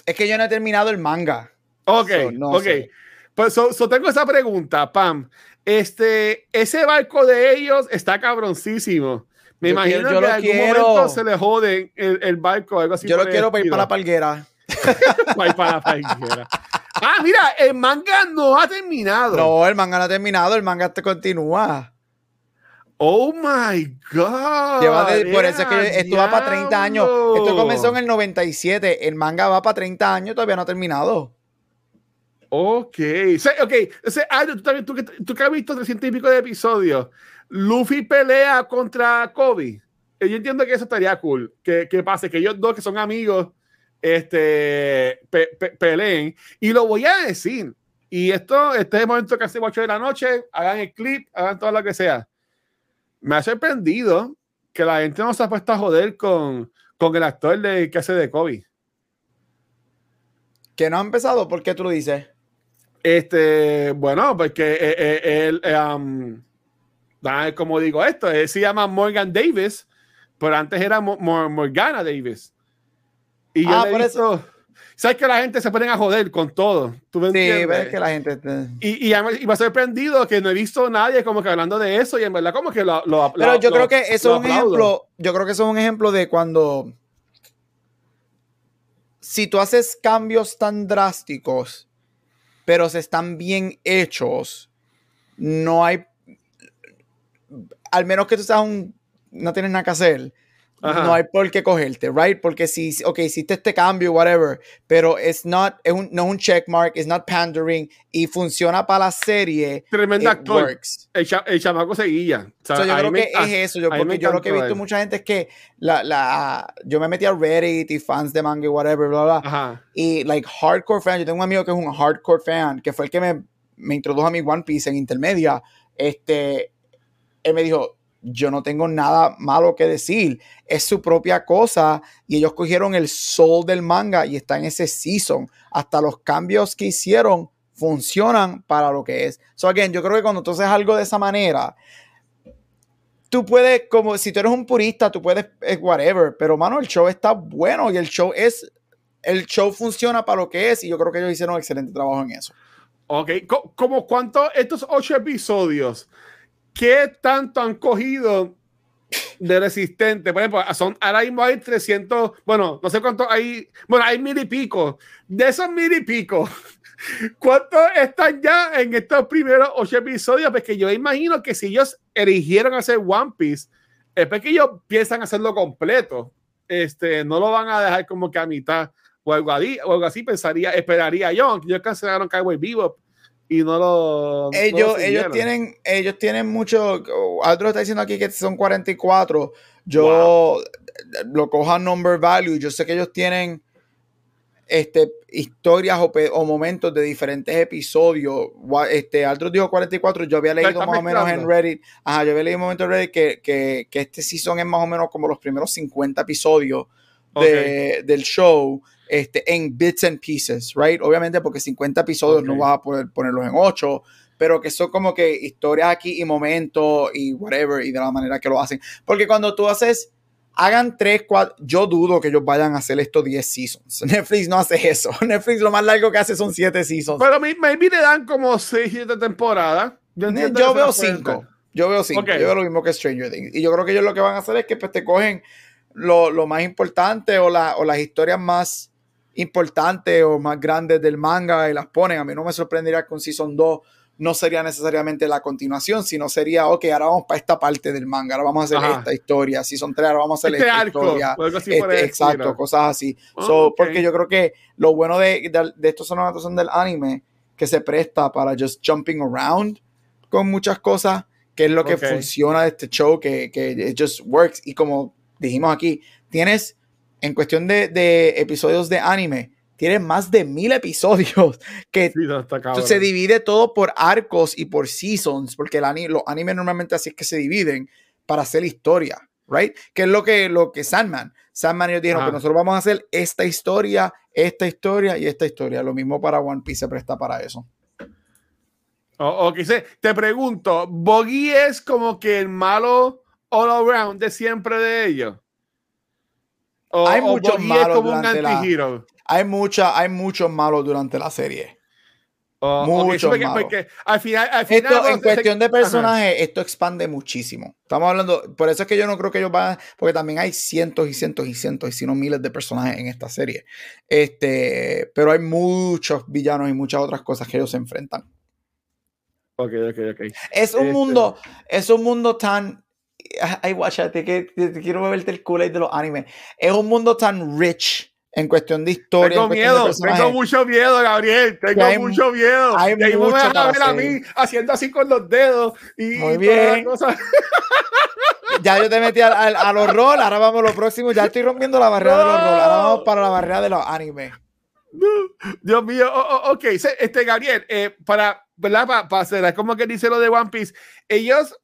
Es que yo no he terminado el manga. Ok, So, no ok. sé. Pues so, so tengo esa pregunta, Pam. Este, ese barco de ellos está cabroncísimo. Me Yo imagino quiero- yo que en algún quiero. momento se le jode el, el barco, algo así. yo lo quiero para ir para la palguera. Pa' ir para la palguera. Ah, mira, el manga no ha terminado. No, el manga no ha terminado, el manga te continúa. Oh my God. Lleva de- por eso es que ¡Ea, esto va para 30 años. Esto comenzó en el 97. El manga va para 30 años, todavía no ha terminado. Ok, ok, Ayo, tú, también, tú, que- tú que has visto 300 y pico de episodios, Luffy pelea contra Kobe. Eh, Yo entiendo que eso estaría cool, que, que pase, que ellos dos que son amigos este, pe- pe- peleen. Y lo voy a decir, y esto, este es el momento que hace 8 de la noche, hagan el clip, hagan todo lo que sea. Me ha sorprendido que la gente no se ha puesto a joder con, con el actor de, que hace de Kobe. Que no ha empezado, ¿por qué tú lo dices? Este, bueno, porque eh, eh, él, um, como digo esto, él se llama Morgan Davis, pero antes era Morgana Davis. Y yo ah, por eso sabes que la gente se ponen a joder con todo. ¿Tú me sí, ves que la gente. Y, y, me ha sorprendido que no he visto a nadie como que hablando de eso y en verdad, como que lo. lo Pero yo creo que eso es un ejemplo. Yo creo que eso es un ejemplo de cuando. Si tú haces cambios tan drásticos, pero se están bien hechos, no hay. Al menos que tú seas un. No tienes nada que hacer no hay por qué cogerte, right? Porque si, ok, hiciste este cambio, whatever, pero it's not, es un, no es un checkmark, it's not pandering y funciona para la serie. Tremenda actor. El, el, chamaco seguía. O sea, yo creo que es eso. Yo, porque yo lo que he visto mucha gente es que la, la, yo me metí a Reddit y fans de manga y whatever, bla, bla. Ajá. Y, like, hardcore fan. Yo tengo un amigo que es un hardcore fan, que fue el que me, me introdujo a mi One Piece en intermedia. Este, él me dijo, yo no tengo nada malo que decir. Es su propia cosa y ellos cogieron el soul del manga y está en ese season. Hasta los cambios que hicieron funcionan para lo que es. So again, yo creo que cuando tú haces algo de esa manera, tú puedes, como si tú eres un purista, tú puedes, eh, whatever, pero mano, el show está bueno y el show es, el show funciona para lo que es y yo creo que ellos hicieron un excelente trabajo en eso. Ok, ¿como cuánto estos ocho episodios? ¿Qué tanto han cogido de resistente? Por ejemplo, son, ahora mismo hay 300, bueno, no sé cuánto hay, bueno, hay mil y pico. De esos mil y pico, ¿cuántos están ya en estos primeros ocho episodios? Porque yo imagino que si ellos eligieron hacer One Piece, es porque ellos piensan hacerlo completo. Este, no lo van a dejar como que a mitad o algo así, pensaría, esperaría yo, ellos cancelaron Cowboy Vivo y no lo. Ellos, ellos tienen, ellos tienen mucho. Otro está diciendo aquí que son 44. Yo lo cojo number value. Yo sé que ellos tienen este, historias o, momentos de diferentes episodios. Este, Aldro dijo 44. Yo había leído más o menos en Reddit. Ajá, yo había leído un momento en Reddit que, que, que este season es más o menos como los primeros 50 episodios del show este, en bits and pieces, right? Obviamente porque 50 episodios no vas a poder ponerlos en 8, pero que son como que historias aquí y momentos y whatever y de la manera que lo hacen. Porque cuando tú haces, hagan 3, 4, yo dudo que ellos vayan a hacer estos 10 seasons. Netflix no hace eso. Netflix lo más largo que hace son 7 seasons. Pero maybe le dan como 6, 7 temporadas. Yo, yo veo 5. Yo veo 5. Yo veo lo mismo que Stranger Things. Y yo creo que ellos lo que van a hacer es que pues, te cogen lo, lo más importante o, la, o las historias más importantes o más grandes del manga y las ponen. A mí no me sorprendería que un Season 2 no sería necesariamente la continuación, sino sería, ok, ahora vamos para esta parte del manga, ahora vamos a hacer esta historia, Season 3, ahora vamos a hacer este esta historia. Este, exacto, cosas así. Ah, porque yo creo que lo bueno de, de, estos son adaptación del anime, que se presta para just jumping around con muchas cosas, que es lo que funciona de este show, que, que it just works. Y como dijimos aquí, tienes en cuestión de, episodios de anime, tiene más de mil episodios que se divide todo por arcos y por seasons, porque el los animes normalmente así es que se dividen para hacer historia, right? Que es lo que, lo que Sandman. Sandman ellos dijeron que nosotros vamos a hacer esta historia, esta historia y esta historia. Lo mismo para One Piece se presta para eso. O, o te pregunto, ¿Boggy es como que el malo all around de siempre de ellos? Hay muchos malos durante la, hay mucha, hay muchos malos durante la serie. muchos malos. al final, al final esto, en cuestión de personajes, esto expande muchísimo. Estamos hablando, por eso es que yo no creo que ellos van, porque también hay cientos y cientos y cientos, y si no miles de personajes en esta serie. Este, pero hay muchos villanos y muchas otras cosas que ellos se enfrentan. Ok, ok, ok. Es un este mundo, es un mundo tan ay, guachate, que te, quiero beberte el culo de los animes. Es un mundo tan rich en cuestión de historia. Tengo miedo, tengo mucho miedo, Gabriel. Tengo mucho miedo. Hay y mucho me a ver a mí haciendo así con los dedos. Y Muy bien. ya yo te metí a, a, los roles, ahora vamos a lo próximo. Ya estoy rompiendo la barrera de los roles. Ahora vamos para la barrera de los animes. Dios mío, ok, este Gabriel, eh, para, ¿verdad? Para, para hacer como que dice lo de One Piece, ellos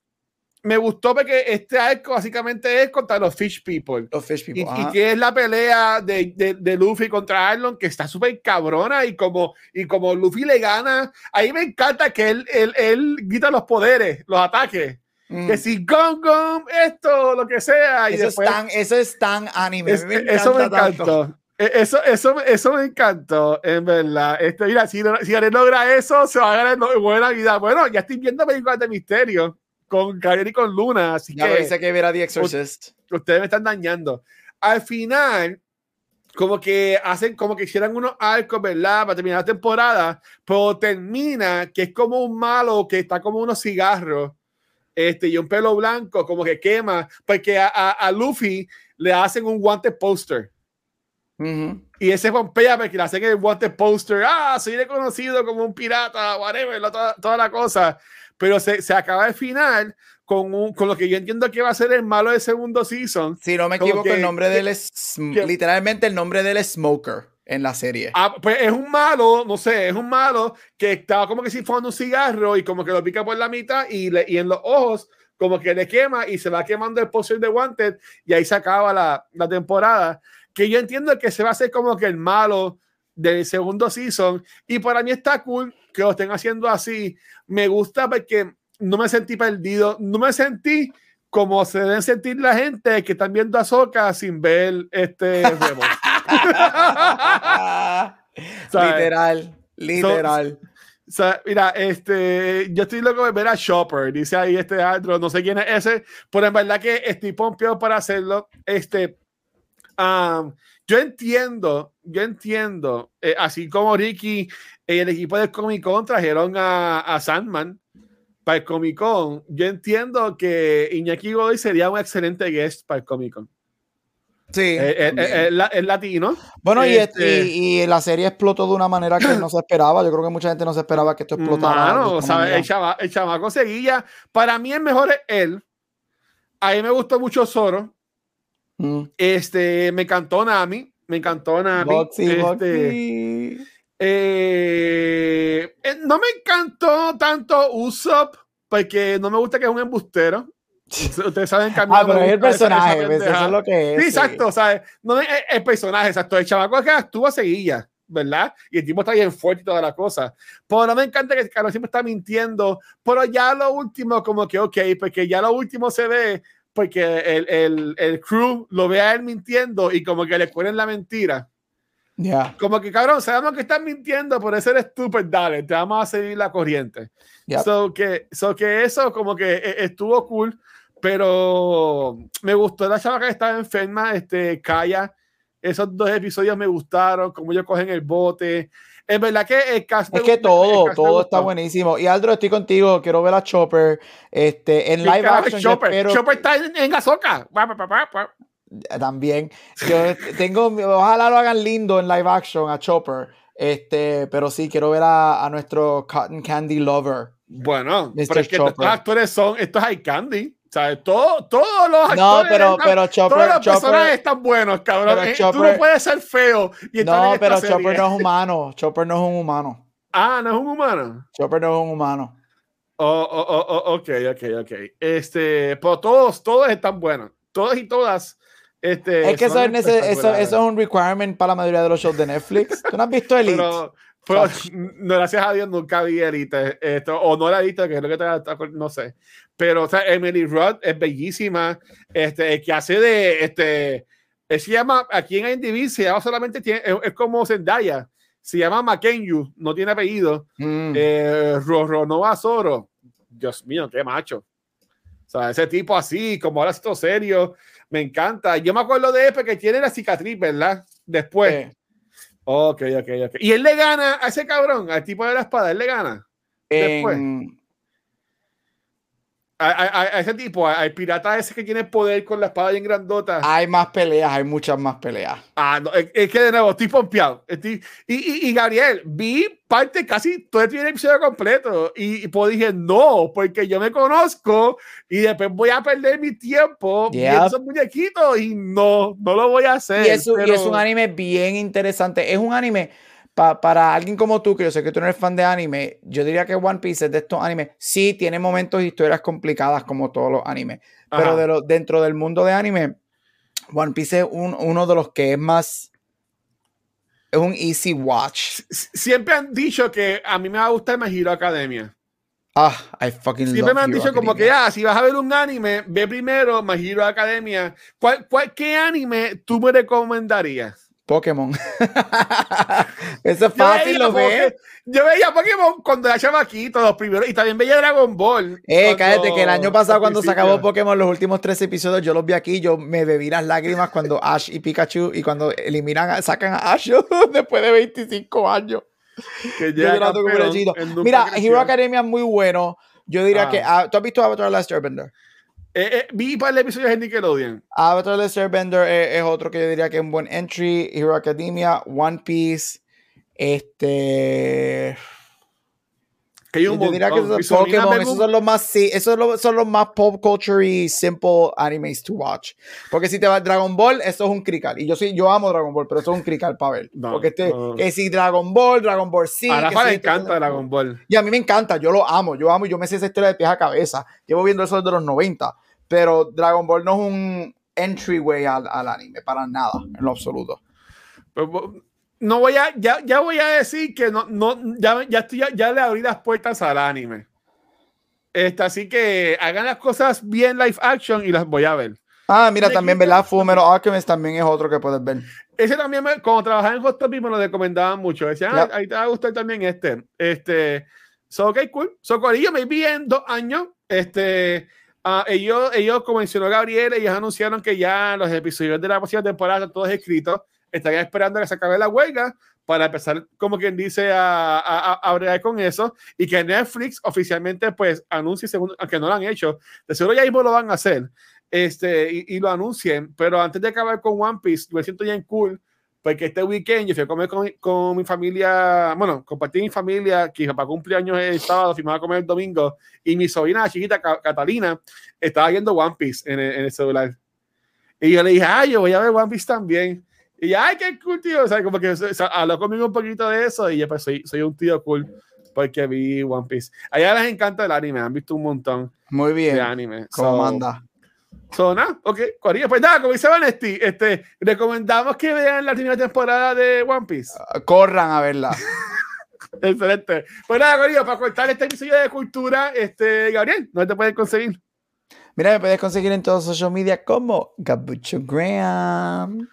me gustó porque este arco básicamente es contra los Fish People. Los Fish People. y que es la pelea de, de, de Luffy contra Arlon, que está súper cabrona. Y como, y como Luffy le gana, ahí me encanta que él, él, él grita los poderes, los ataques. Mm. Que si Gum Gum, esto, lo que sea. Y Eso, después, es tan, eso es tan anime. es- me eso me tanto. encantó. E- Eso, eso, eso me encantó, en verdad. Este, mira, si, si Ariel logra eso, se va a ganar buena vida. Bueno, ya estoy viendo películas de misterio con Gabriel y con Luna, así Ya que dice que ver a The Exorcist. ustedes me están dañando. Al final, como que hacen, como que hicieran unos arcos, ¿verdad? Para terminar la temporada, pero termina que es como un malo que está como unos cigarros, este, y un pelo blanco, como que quema, porque a, a- a Luffy le hacen un wanted poster. Ujú. Y ese pompea porque le hacen el wanted poster. Ah, soy reconocido como un pirata, whatever, toda, toda la cosa. Pero se, se acaba el final con, un, con lo que yo entiendo que va a ser el malo del segundo season. Si no me Como equivoco, que- el nombre que- del es que- literalmente el nombre del Smoker en la serie. Ah, pues es un malo, no sé, es un malo que estaba como que si fumando un cigarro y como que lo pica por la mitad y, le, y en los ojos como que le quema y se va quemando el poster de Wanted y ahí se acaba la, la temporada. Que yo entiendo que se va a hacer como que el malo del segundo season y para mí está cool que lo estén haciendo así. Me gusta porque no me sentí perdido, no me sentí como se deben sentir la gente que están viendo a Soca sin ver este literal, literal. O sea, mira, este, yo estoy loco de ver a Shopper, dice ahí este otro, no sé quién es ese, pero en verdad que estoy pompeado para hacerlo. Este, am, yo entiendo, yo entiendo, eh, así como Ricky y el equipo del Comic Con trajeron a, a Sandman para el Comic Con, yo entiendo que Iñaki Godoy sería un excelente guest para el Comic Con. Sí. Eh, eh, eh, eh, latino. bueno, y, este- y, y la serie explotó de una manera que no se esperaba. Yo creo que mucha gente no se esperaba que esto explotara. El, chava, el chamaco seguía. Para mí el mejor es él. A mí me gustó mucho Zoro. Mm. Este, me encantó Nami. Me encantó Nami. Boxy, Este, Boxy. eh, eh, no me encantó tanto Usopp porque no me gusta que es un embustero. Ustedes saben que a mí Ah, no pero es el personaje, ¿ves? eso es lo que es. Sí, exacto, ¿sabes? No es el, el personaje, exacto. El chamaco es que actúa seguilla, ¿verdad? Y el tipo está bien fuerte y toda la cosa. Pero no me encanta que Carlos siempre está mintiendo. Pero ya lo último, como que, ok, porque ya lo último se ve, porque el, el, el crew lo ve a él mintiendo y como que le ponen la mentira. Ya, Como que, cabrón, sabemos que estás mintiendo, por eso eres estúpido, dale, te vamos a seguir la corriente. Yep. So, que, so que eso como que eh, estuvo cool, pero me gustó la chava que estaba enferma, este, Kaya. Esos dos episodios me gustaron, como ellos cogen el bote. Es verdad que el cast Es que gustó, todo, todo está buenísimo. Y Aldro, estoy contigo. Quiero ver a Chopper. Este, en ¿Qué live es action. Chopper? espero- Chopper está en, en Azoka. También. Yo tengo, ojalá lo hagan lindo en live action a Chopper. Este, pero sí, quiero ver a, a nuestro Cotton Candy Lover. Bueno, Mr. pero es que Chopper. estos actores son, estos hay candy. ¿Sabes? Todo, todos los actores. No, pero, están- pero Chopper, los personajes Chopper, están buenos, cabrón. pero Eh, Tú Chopper- no puedes ser feo y no, pero serie. Chopper no es humano. Chopper no es un humano. Ah, no es un humano. Chopper no es un humano. Oh, oh, oh, oh, ok, ok, ok. Este, pero todos, todos están buenos. Todos y todas. Este, Es que eso es, eso, eso es un requirement para la mayoría de los shows de Netflix. ¿Tú no has visto Elite? Pero, pero, gracias a Dios nunca vi Elite. Esto, o no la he visto, que es lo que te, no sé. Pero, o sea, Emily Rudd es bellísima. Este, que hace de, este, se llama, aquí en IMDb se llama solamente, tiene, es, es como Zendaya. Se llama Makenyu, no tiene apellido. Mm. Eh, Rorronova Zoro. Dios mío, qué macho. O sea, ese tipo así, como ahora esto serio, me encanta. Yo me acuerdo de él porque tiene la cicatriz, ¿verdad? Después. Ok, ok, ok. Y él le gana a ese cabrón, al tipo de la espada, él le gana. Después. en- A, a- ese tipo, al pirata ese que tiene poder con la espada bien grandota. hay más peleas, hay muchas más peleas. Ah, no, es, es que de nuevo, estoy pompeado. Estoy- y, y, y Gabriel, vi parte casi todo el episodio completo. Y, y pues dije, no, porque yo me conozco y después voy a perder mi tiempo Yep. viendo esos muñequitos y no, no lo voy a hacer. Y es, un- y pero- es un anime bien interesante. Es un anime, para alguien como tú, que yo sé que tú no eres fan de anime, yo diría que One Piece es de estos animes. Sí, tiene momentos y historias complicadas como todos los animes. Pero de lo, dentro del mundo de anime, One Piece es uno de los que es más. Es un easy watch. Siempre han dicho que a mí me va a gustar My Hero Academia. Ah, I fucking Siempre me han dicho como que, ah, si vas a ver un anime, ve primero My Hero Academia. ¿Cuál, cuál, ¿Qué anime tú me recomendarías? Pokémon. Eso es fácil, lo ves. Yo veía Pokémon cuando era chamaquito, los primeros, y también veía Dragon Ball. Eh, cállate, que el año pasado cuando se acabó Pokémon, los últimos tres episodios, yo los vi aquí, yo me bebí las lágrimas cuando Ash y Pikachu, y cuando eliminan, sacan a Ash después de 25 años. Que ya Mira, Hero Academia es muy bueno. Yo diría que. Ah, ¿Tú has visto Avatar Last Airbender? Eh, eh, vi para el episodio de Nickelodeon. Avatar The Airbender es, es, otro que yo diría que es un buen entry. Hero Academia, One Piece, este. Que hay un yo diría que esos, Pokémon, esos son los más, sí, esos son los más pop culture y simple animes to watch. Porque si te va Dragon Ball, eso es un crical. Y yo sí, yo amo Dragon Ball, pero eso es un crical para ver. porque este, que si Dragon Ball, Dragon Ball sí. A Rafa le encanta Dragon Ball. Y a mí me encanta, yo lo amo, yo amo, yo me sé esa historia de pies a cabeza. Llevo viendo eso desde los 90. Pero Dragon Ball no es un entryway al, al anime, para nada, en lo absoluto. No voy a, ya, ya voy a decir que no, no, ya, ya, estoy, ya, le abrí las puertas al anime. Este, así que hagan las cosas bien live action y las voy a ver. Ah, mira, también, ¿verdad? Fumero Alchemist también es otro que puedes ver. Ese también, cuando trabajaba en Hot me lo recomendaban mucho. Decían, ah, ahí te va a gustar también este. Este, so, ok, cool. So, Corillo, me vi en dos años. Este, Uh, ellos, ellos, como mencionó Gabriel, ellos anunciaron que ya los episodios de la próxima temporada están todos escritos. Estarían esperando que se acabe la huelga para empezar, como quien dice, a, a, a bregar con eso y que Netflix oficialmente pues anuncie, segundo, aunque no lo han hecho, de seguro ya mismo lo van a hacer este, y, y lo anuncien, pero antes de acabar con One Piece, me siento ya en cool porque este weekend yo fui a comer con, con mi familia, bueno, compartí mi familia, que para cumpleaños el sábado, fuimos a comer el domingo, y mi sobrina chiquita, Catalina, estaba viendo One Piece en el, en el, celular. Y yo le dije, ay, yo voy a ver One Piece también. Y ay, qué cool, tío. O sea, como que o sea, habló conmigo un poquito de eso, y yo pues soy, soy un tío cool porque vi One Piece. Allá les encanta el anime, han visto un montón Muy bien. de anime. ¿Cómo so, manda? Zona, ok, Corilla. Pues nada, como dice Vanesti, este, recomendamos que vean la primera temporada de One Piece. Uh, corran a verla. Excelente. Pues nada, Corilla, para contar este episodio de cultura, este, Gabriel, ¿dónde te puedes conseguir? Mira, me puedes conseguir en todos los social media como Gabucho Graham.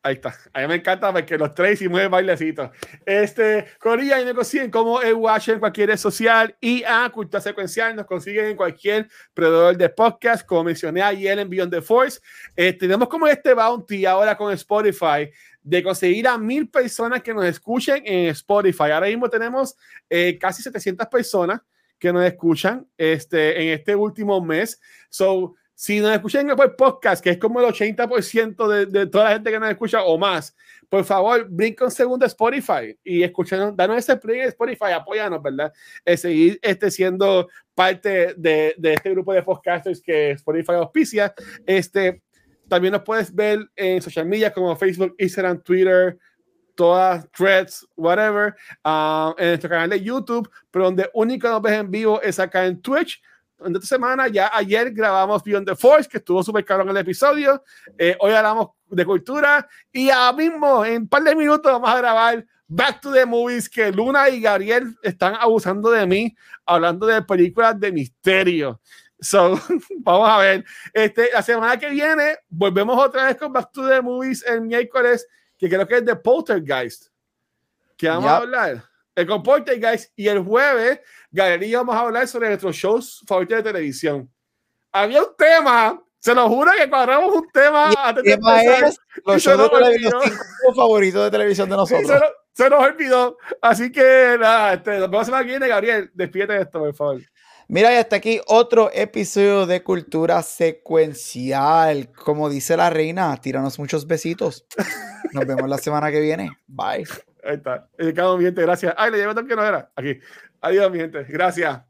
Ahí está. A mí me encanta porque los tres y mueven bailecitos. Este, Corilla y me consiguen como el Watch en cualquier red social y a Cultura Secuencial nos consiguen en cualquier proveedor de podcast, como mencioné ayer en Beyond the Force. Eh, tenemos como este bounty ahora con Spotify de conseguir a mil personas que nos escuchen en Spotify. Ahora mismo tenemos eh, casi 700 personas que nos escuchan este, en este último mes. So, si nos escuchan en el podcast, que es como el 80% de, de, toda la gente que nos escucha o más, por favor, brinca un segundo a Spotify y escuchen, danos ese play en Spotify, apóyanos, ¿verdad? Es seguir este, siendo parte de, de, este grupo de podcasters que Spotify auspicia. Este, también nos puedes ver en social media como Facebook, Instagram, Twitter, todas threads, whatever, uh, en nuestro canal de YouTube, pero donde único nos ves en vivo es acá en Twitch en esta semana. Ya ayer grabamos Beyond the Force, que estuvo súper caro en el episodio. Eh, hoy hablamos de cultura. Y ahora mismo, en un par de minutos, vamos a grabar Back to the Movies, que Luna y Gabriel están abusando de mí, hablando de películas de misterio. So, vamos a ver. Este, la semana que viene, volvemos otra vez con Back to the Movies el miércoles, que creo que es de Poltergeist. Que vamos yep. a hablar. El con Poltergeist. Y el jueves Galería vamos a hablar sobre nuestros shows favoritos de televisión. Había un tema, se lo juro que cuadramos un tema antes de empezar. Es los shows de televisión favoritos de televisión de nosotros. Se, lo, se, nos olvidó. Así que nada, este, nos vemos la semana que viene, Gabriel. Despídete de esto, por favor. Mira, y hasta aquí otro episodio de Cultura Secuencial. Como dice la reina, tíranos muchos besitos. Nos vemos la semana que viene. Bye. Ahí está. Educado, mi gente, gracias. Ay, le llevé que no era. Aquí. Adiós, mi gente. Gracias.